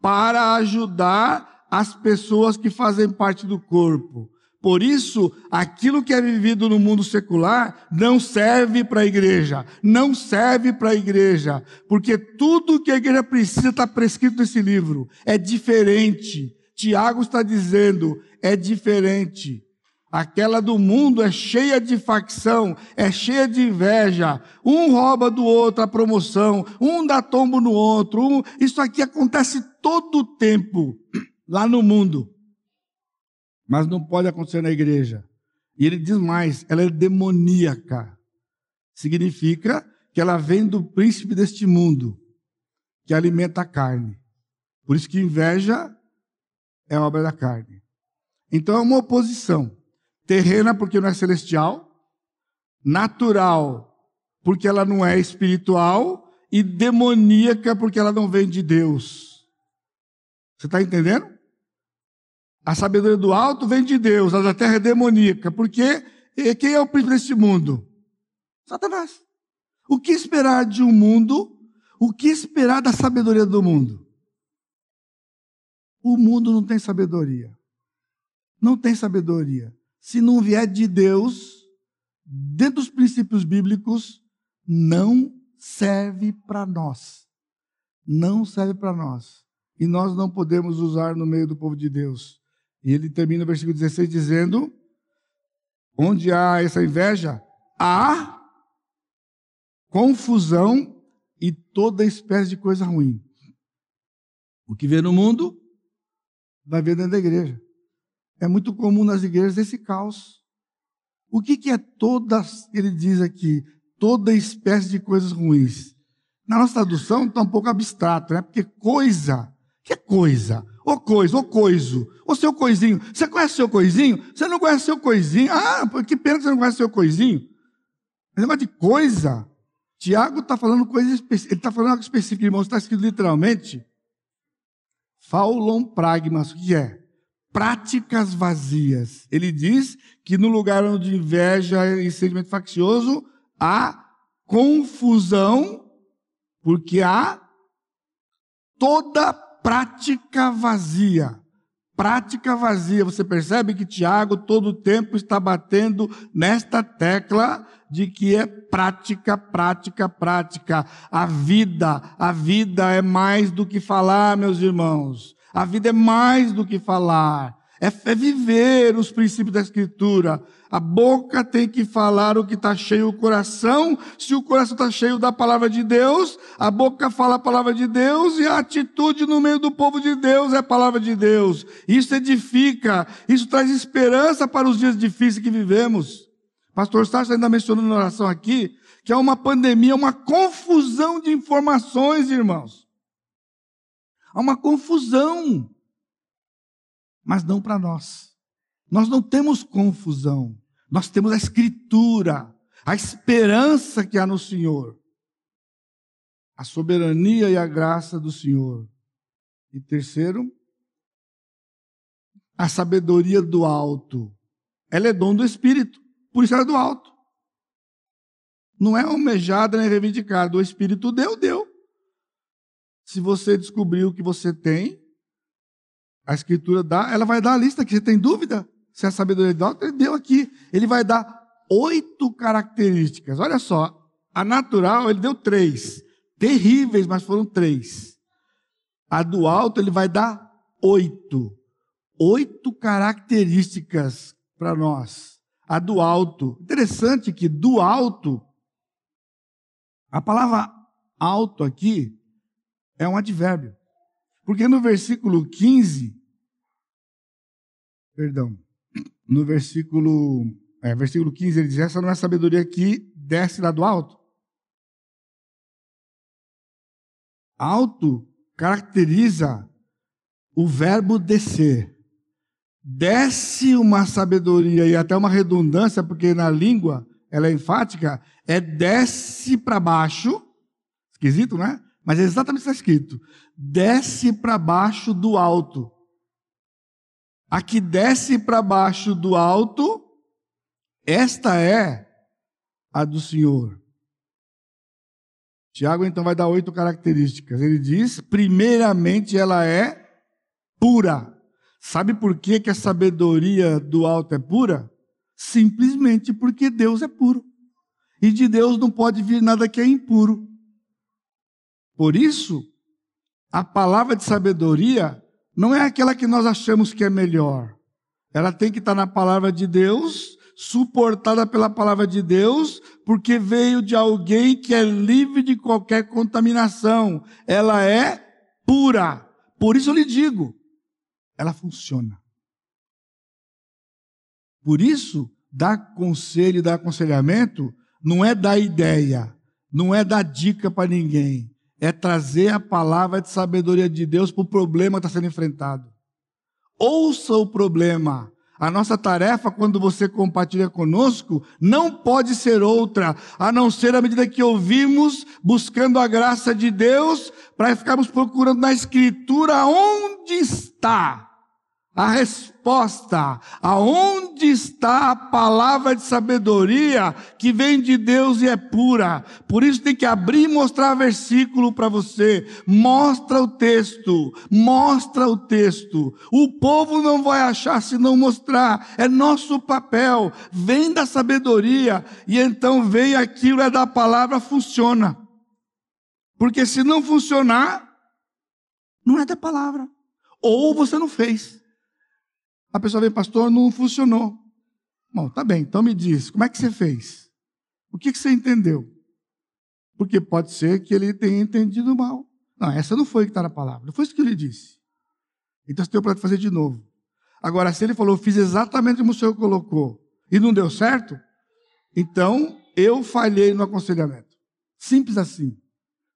para ajudar as pessoas que fazem parte do corpo. Por isso, aquilo que é vivido no mundo secular não serve para a igreja, não serve para a igreja, porque tudo que a igreja precisa está prescrito nesse livro. É diferente. Tiago está dizendo, é diferente. Aquela do mundo é cheia de facção, é cheia de inveja. Um rouba do outro a promoção, um dá tombo no outro. Um... Isso aqui acontece todo o tempo lá no mundo mas não pode acontecer na igreja. E ele diz mais: ela é demoníaca. Significa que ela vem do príncipe deste mundo, que alimenta a carne. Por isso que inveja é obra da carne. Então é uma oposição. Terrena, porque não é celestial. Natural, porque ela não é espiritual. E demoníaca, porque ela não vem de Deus. Você está entendendo? A sabedoria do alto vem de Deus, a da terra é demoníaca. Porque quem é o príncipe deste mundo? Satanás. O que esperar de um mundo? O que esperar da sabedoria do mundo? O mundo não tem sabedoria. Não tem sabedoria. Se não vier de Deus, dentro dos princípios bíblicos, não serve para nós. Não serve para nós. E nós não podemos usar no meio do povo de Deus. E ele termina o versículo 16 dizendo: onde há essa inveja, há confusão e toda espécie de coisa ruim. O que vê no mundo, vai ver dentro da igreja. É muito comum nas igrejas esse caos. O que, é toda, ele diz aqui, toda espécie de coisas ruins? Na nossa tradução está um pouco abstrato, né? Porque coisa, que é coisa? Ô coisa, ô coiso, ô seu coisinho. Você conhece seu coisinho? Você não conhece seu coisinho? Ah, que pena que você não conhece seu coisinho. Negócio de coisa. Tiago está falando coisa específica. Ele está falando algo específico, irmãos. Está escrito literalmente. Faulon pragmas, o que é? Práticas vazias. Ele diz que no lugar onde inveja e sentimento faccioso, há confusão, porque há toda prática vazia. Prática vazia. Você percebe que Tiago todo o tempo está batendo nesta tecla de que é prática, prática, prática. A vida, a vida é mais do que falar, meus irmãos. A vida é mais do que falar. É, é viver os princípios da Escritura. A boca tem que falar o que está cheio o coração. Se o coração está cheio da palavra de Deus, a boca fala a palavra de Deus e a atitude no meio do povo de Deus é a palavra de Deus. Isso edifica, isso traz esperança para os dias difíceis que vivemos. Pastor Sérgio ainda mencionou na oração aqui que é uma pandemia, uma confusão de informações, irmãos. Há uma confusão, mas não para nós. Nós não temos confusão. Nós temos a Escritura, a esperança que há no Senhor, a soberania e a graça do Senhor. E terceiro, a sabedoria do alto. Ela é dom do Espírito, por isso ela é do alto. Não é almejada nem reivindicada. O Espírito deu, deu. Se você descobrir o que você tem, a Escritura dá, ela vai dar a lista que você tem dúvida se a sabedoria de Deus, ele deu aqui. Ele vai dar oito características. Olha só, a natural ele deu três. Terríveis, mas foram três. A do alto ele vai dar oito. Oito características para nós. A do alto. Interessante que do alto, a palavra alto aqui é um advérbio. Porque no versículo 15, perdão, no versículo, é, versículo 15, ele diz: Essa não é sabedoria que desce lá do alto? Alto caracteriza o verbo descer. Desce uma sabedoria e até uma redundância, porque na língua ela é enfática, é desce para baixo. Esquisito, né? Mas é exatamente o que está escrito: desce para baixo do alto. A que desce para baixo do alto, esta é a do Senhor. Tiago então vai dar oito características. Ele diz: primeiramente, ela é pura. Sabe por que, que a sabedoria do alto é pura? Simplesmente porque Deus é puro. E de Deus não pode vir nada que é impuro. Por isso, a palavra de sabedoria não é aquela que nós achamos que é melhor. Ela tem que estar na palavra de Deus, suportada pela palavra de Deus, porque veio de alguém que é livre de qualquer contaminação. Ela é pura. Por isso eu lhe digo, ela funciona. Por isso, dar conselho, dar aconselhamento, não é dar ideia, não é dar dica para ninguém é trazer a palavra de sabedoria de Deus para o problema que está sendo enfrentado. Ouça o problema. A nossa tarefa, quando você compartilha conosco, não pode ser outra, a não ser à medida que ouvimos, buscando a graça de Deus, para ficarmos procurando na Escritura onde está a resposta, aonde está a palavra de sabedoria que vem de Deus e é pura. Por isso tem que abrir e mostrar versículo para você. Mostra o texto, mostra o texto. O povo não vai achar se não mostrar. É nosso papel. Vem da sabedoria e então vem aquilo é da palavra funciona. Porque se não funcionar, não é da palavra. Ou você não fez. A pessoa vem, pastor, não funcionou. Bom, tá bem, então me diz, como é que você fez? O que, que você entendeu? Porque pode ser que ele tenha entendido mal. Não, essa não foi que está na palavra, não foi isso que ele disse. Então você tem para fazer de novo. Agora, se ele falou, fiz exatamente como o senhor colocou, e não deu certo, então eu falhei no aconselhamento. Simples assim.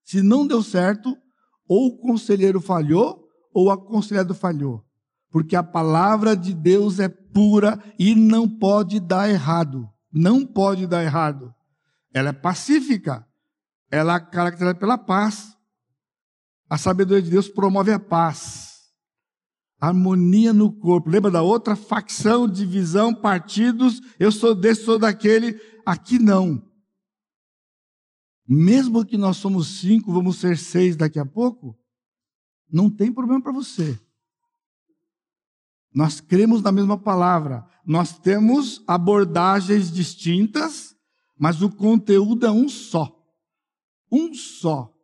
Se não deu certo, ou o conselheiro falhou, ou o aconselhado falhou porque a palavra de Deus é pura e não pode dar errado. Não pode dar errado. Ela é pacífica. Ela é caracterizada pela paz. A sabedoria de Deus promove a paz. Harmonia no corpo. Lembra da outra facção, divisão, partidos? Eu sou desse, sou daquele. Aqui não. Mesmo que nós somos cinco, vamos ser seis daqui a pouco, não tem problema para você. Nós cremos na mesma palavra. Nós temos abordagens distintas, mas o conteúdo é um só. Um só.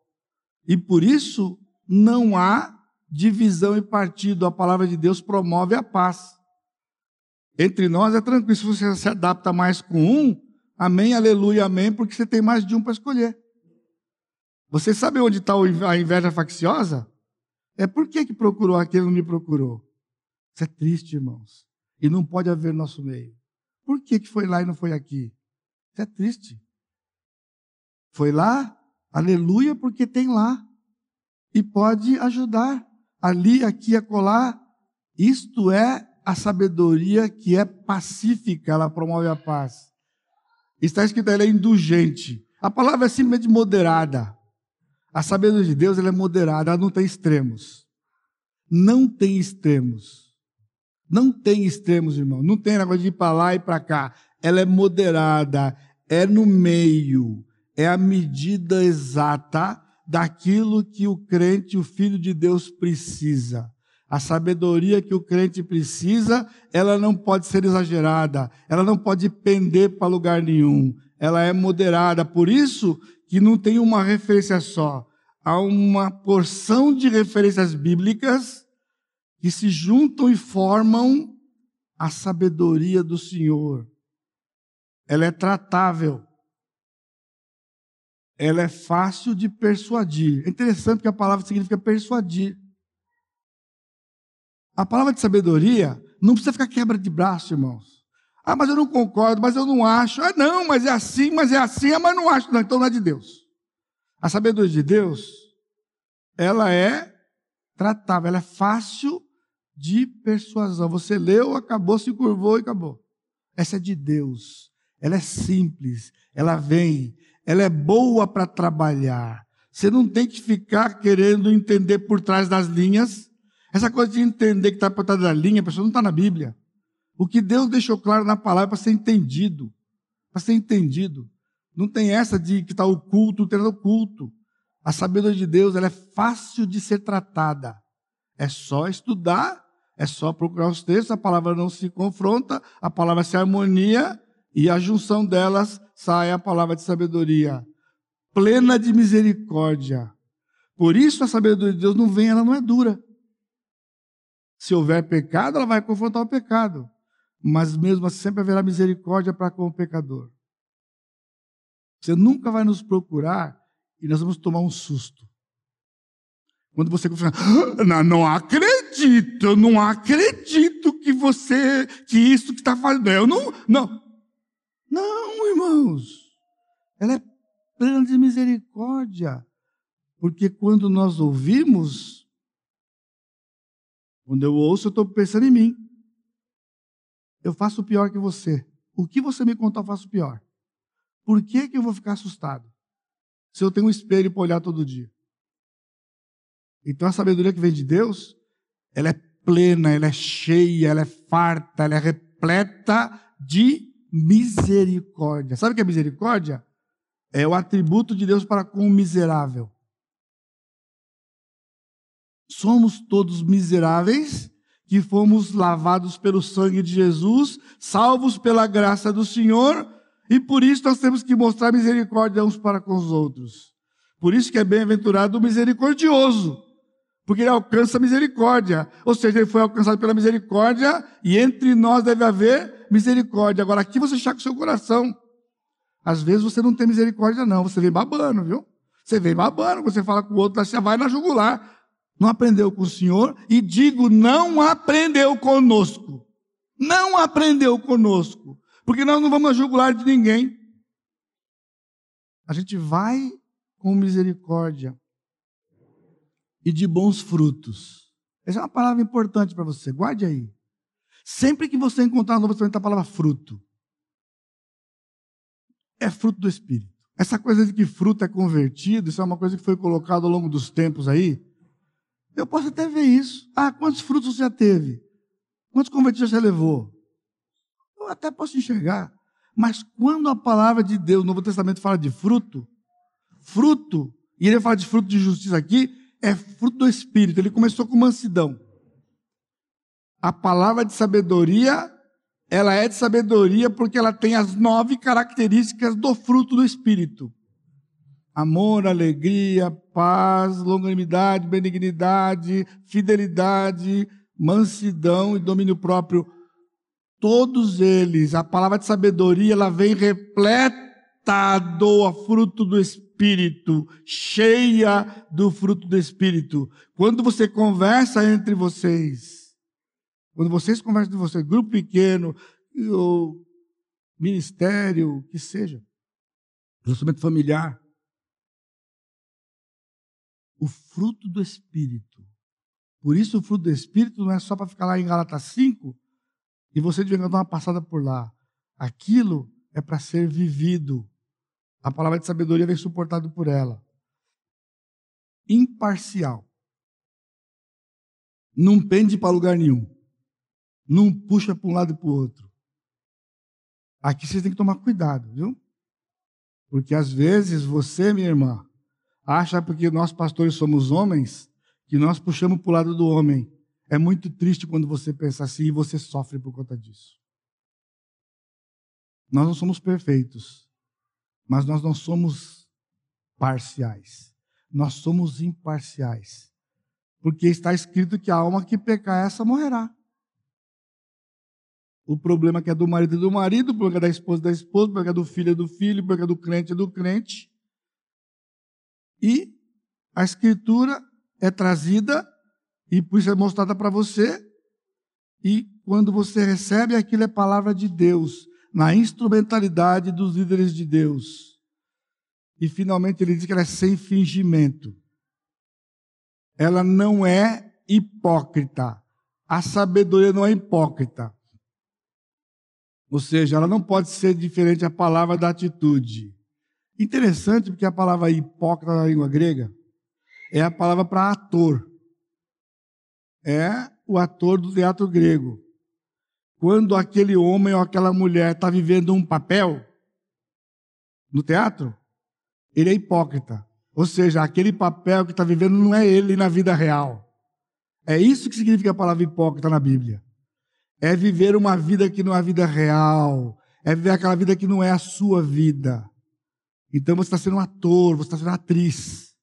E por isso não há divisão e partido. A palavra de Deus promove a paz. Entre nós é tranquilo. Se você se adapta mais com um, amém, aleluia, amém, porque você tem mais de um para escolher. Você sabe onde está a inveja facciosa? É por que, que procurou aquele não me procurou? Isso é triste, irmãos. E não pode haver no nosso meio. Por que, que foi lá e não foi aqui? Isso é triste. Foi lá, aleluia, porque tem lá. E pode ajudar. Ali, aqui, acolá. Isto é a sabedoria que é pacífica, ela promove a paz. Está escrito, ela é indulgente. A palavra é simplesmente moderada. A sabedoria de Deus ela é moderada, ela não tem extremos. Não tem extremos. Não tem extremos, irmão. Não tem negócio de ir para lá e para cá. Ela é moderada, é no meio, é a medida exata daquilo que o crente, o filho de Deus, precisa. A sabedoria que o crente precisa, ela não pode ser exagerada, ela não pode pender para lugar nenhum. Ela é moderada. Por isso que não tem uma referência só. Há uma porção de referências bíblicas que se juntam e formam a sabedoria do Senhor. Ela é tratável. Ela é fácil de persuadir. É interessante que a palavra significa persuadir. A palavra de sabedoria não precisa ficar quebra de braço, irmãos. Ah, mas eu não concordo, mas eu não acho. Ah, não, mas é assim, mas é assim, ah, mas não acho. Não, então não é de Deus. A sabedoria de Deus, ela é tratável, ela é fácil de persuasão. Você leu, acabou, se curvou e acabou. Essa é de Deus. Ela é simples, ela vem, ela é boa para trabalhar. Você não tem que ficar querendo entender por trás das linhas. Essa coisa de entender que está por trás da linha, a pessoa não está na Bíblia. O que Deus deixou claro na palavra para ser entendido. Para ser entendido. Não tem essa de que está oculto, não oculto. A sabedoria de Deus ela é fácil de ser tratada. É só estudar, é só procurar os textos, a palavra não se confronta, a palavra se harmonia e a junção delas sai a palavra de sabedoria, plena de misericórdia. Por isso a sabedoria de Deus não vem, ela não é dura. Se houver pecado, ela vai confrontar o pecado. Mas mesmo assim sempre haverá misericórdia para com o pecador. Você nunca vai nos procurar e nós vamos tomar um susto. Quando você confessa, ah, não, não acredito, eu não acredito que você, que isso que está fazendo, eu não, não, não, irmãos. Ela é plena de misericórdia. Porque quando nós ouvimos, quando eu ouço, eu estou pensando em mim. Eu faço pior que você. O que você me contou, eu faço pior. Por que, que eu vou ficar assustado? Se eu tenho um espelho para olhar todo dia. Então a sabedoria que vem de Deus, ela é plena, ela é cheia, ela é farta, ela é repleta de misericórdia. Sabe o que é misericórdia? É o atributo de Deus para com o miserável. Somos todos miseráveis que fomos lavados pelo sangue de Jesus, salvos pela graça do Senhor, e por isso nós temos que mostrar misericórdia uns para com os outros. Por isso que é bem-aventurado o misericordioso, porque ele alcança misericórdia. Ou seja, ele foi alcançado pela misericórdia e entre nós deve haver misericórdia. Agora, aqui você com o seu coração. Às vezes você não tem misericórdia, não. Você vem babando, viu? Você vem babando, você fala com o outro, você vai na jugular. Não aprendeu com o Senhor e digo, não aprendeu conosco. Não aprendeu conosco. Porque nós não vamos na jugular de ninguém. A gente vai com misericórdia e de bons frutos. Essa é uma palavra importante para você, guarde aí. Sempre que você encontrar no Novo Testamento a palavra fruto, é fruto do Espírito. Essa coisa de que fruto é convertido, isso é uma coisa que foi colocada ao longo dos tempos aí. Eu posso até ver isso. Ah, quantos frutos você já teve? Quantos convertidos você levou? Eu até posso enxergar. Mas quando a palavra de Deus, no Novo Testamento, fala de fruto, fruto, e ele fala de fruto de justiça aqui, é fruto do Espírito. Ele começou com mansidão. A palavra de sabedoria, ela é de sabedoria porque ela tem as nove características do fruto do Espírito: amor, alegria, paz, longanimidade, benignidade, fidelidade, mansidão e domínio próprio. Todos eles, a palavra de sabedoria, ela vem repleta do fruto do Espírito cheia do fruto do Espírito. Quando você conversa entre vocês, quando vocês conversam entre vocês, grupo pequeno, ou ministério, que seja, relacionamento familiar, o fruto do Espírito. Por isso, o fruto do Espírito não é só para ficar lá em Galatas 5 e você devia dar uma passada por lá. Aquilo é para ser vivido. A palavra de sabedoria vem suportado por ela. Imparcial. Não pende para lugar nenhum. Não puxa para um lado e para o outro. Aqui você tem que tomar cuidado, viu? Porque às vezes você, minha irmã, acha porque nós pastores somos homens, que nós puxamos para o lado do homem. É muito triste quando você pensa assim e você sofre por conta disso. Nós não somos perfeitos. Mas nós não somos parciais. Nós somos imparciais. Porque está escrito que a alma que pecar, essa morrerá. O problema é que é do marido é do marido, o problema é da esposa é da esposa, o problema é do filho é do filho, o problema é do crente é do crente. E a escritura é trazida e por isso é mostrada para você. E quando você recebe aquilo é palavra de Deus, na instrumentalidade dos líderes de Deus. E finalmente ele diz que ela é sem fingimento. Ela não é hipócrita. A sabedoria não é hipócrita. Ou seja, ela não pode ser diferente a palavra da atitude. Interessante porque a palavra hipócrita na língua grega é a palavra para ator. É o ator do teatro grego. Quando aquele homem ou aquela mulher está vivendo um papel no teatro, ele é hipócrita. Ou seja, aquele papel que está vivendo não é ele na vida real. É isso que significa a palavra hipócrita na Bíblia é viver uma vida que não é a vida real, é viver aquela vida que não é a sua vida. Então você está sendo um ator, você está sendo atriz.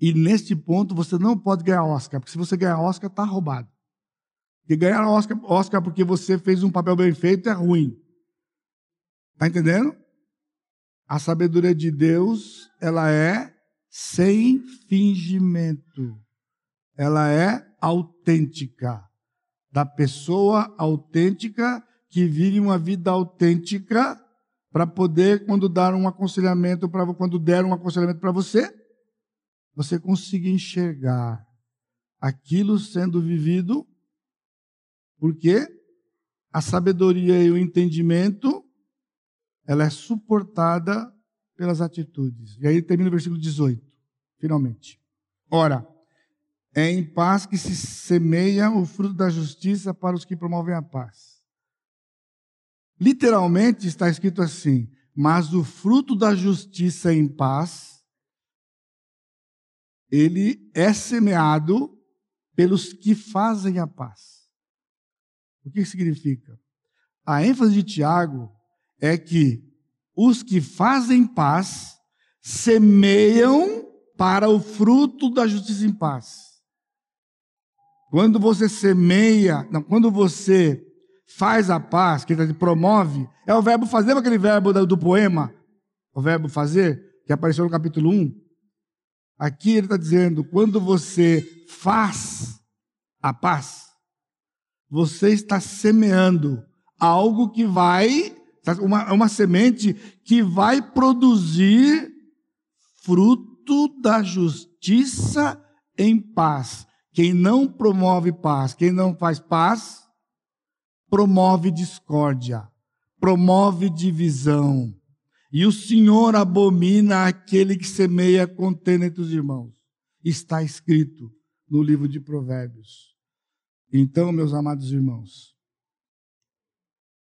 E neste ponto você não pode ganhar Oscar, porque se você ganhar Oscar, está roubado. Porque ganhar Oscar, Oscar porque você fez um papel bem feito é ruim. Está entendendo? A sabedoria de Deus, ela é sem fingimento. Ela é autêntica da pessoa autêntica que vive uma vida autêntica para poder, quando dar um aconselhamento para quando der um aconselhamento para você, você consiga enxergar aquilo sendo vivido, porque a sabedoria e o entendimento ela é suportada pelas atitudes. E aí termina o versículo 18, finalmente. Ora, é em paz que se semeia o fruto da justiça para os que promovem a paz. Literalmente está escrito assim: mas o fruto da justiça em paz, ele é semeado pelos que fazem a paz. O que significa? A ênfase de Tiago é que os que fazem paz semeiam para o fruto da justiça em paz. Quando você semeia, não, quando você faz a paz, que promove, é o verbo fazer, aquele verbo do, do poema, o verbo fazer, que apareceu no capítulo 1. Aqui ele está dizendo: quando você faz a paz, você está semeando algo que vai, uma, uma semente que vai produzir fruto da justiça em paz. Quem não promove paz, quem não faz paz, promove discórdia, promove divisão. E o Senhor abomina aquele que semeia contenda entre os irmãos. Está escrito no livro de Provérbios. Então, meus amados irmãos,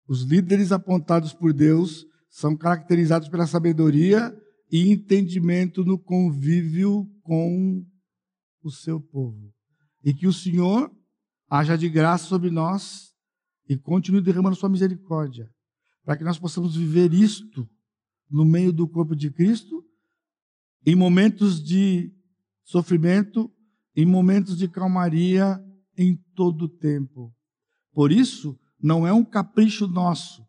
os líderes apontados por Deus são caracterizados pela sabedoria e entendimento no convívio com o seu povo. E que o Senhor haja de graça sobre nós e continue derramando sua misericórdia, para que nós possamos viver isto no meio do corpo de Cristo, em momentos de sofrimento, em momentos de calmaria, em todo o tempo. Por isso, não é um capricho nosso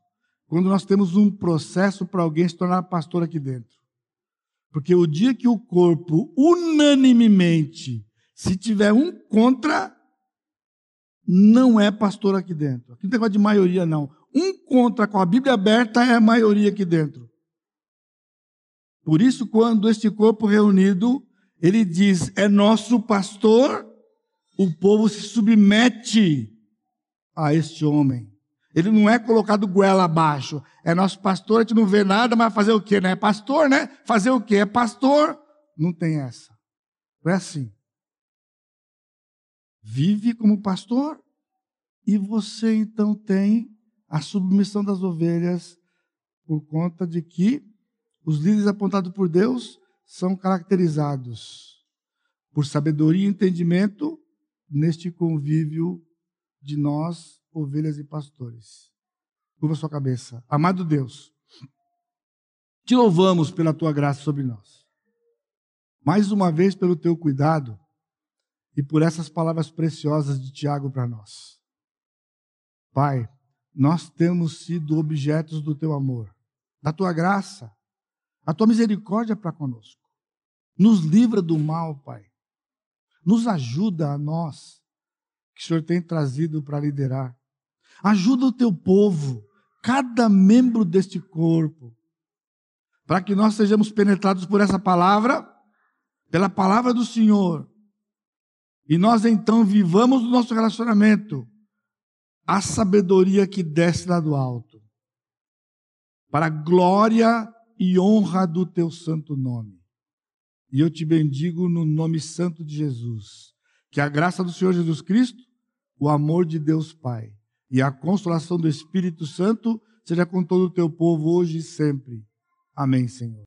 quando nós temos um processo para alguém se tornar pastor aqui dentro. Porque o dia que o corpo unanimemente se tiver um contra, não é pastor aqui dentro. Aqui não tem negócio de maioria, não. Um contra com a Bíblia aberta é a maioria aqui dentro. Por isso, quando este corpo reunido, ele diz, é nosso pastor, o povo se submete a este homem. Ele não é colocado goela abaixo. É nosso pastor, a gente não vê nada, mas fazer o quê, né? É pastor, né? Fazer o quê? É pastor. Não tem essa. Não é assim vive como pastor e você então tem a submissão das ovelhas por conta de que os líderes apontados por Deus são caracterizados por sabedoria e entendimento neste convívio de nós, ovelhas e pastores. Curva sua cabeça. Amado Deus, te louvamos pela tua graça sobre nós. Mais uma vez pelo teu cuidado e por essas palavras preciosas de Tiago para nós. Pai, nós temos sido objetos do teu amor, da tua graça, a tua misericórdia para conosco. Nos livra do mal, Pai. Nos ajuda a nós que o Senhor tem trazido para liderar. Ajuda o teu povo, cada membro deste corpo, para que nós sejamos penetrados por essa palavra, pela palavra do Senhor, e nós então vivamos o nosso relacionamento a sabedoria que desce lá do alto, para a glória e honra do teu santo nome. E eu te bendigo no nome santo de Jesus. Que a graça do Senhor Jesus Cristo, o amor de Deus Pai e a consolação do Espírito Santo seja com todo o teu povo hoje e sempre. Amém, Senhor.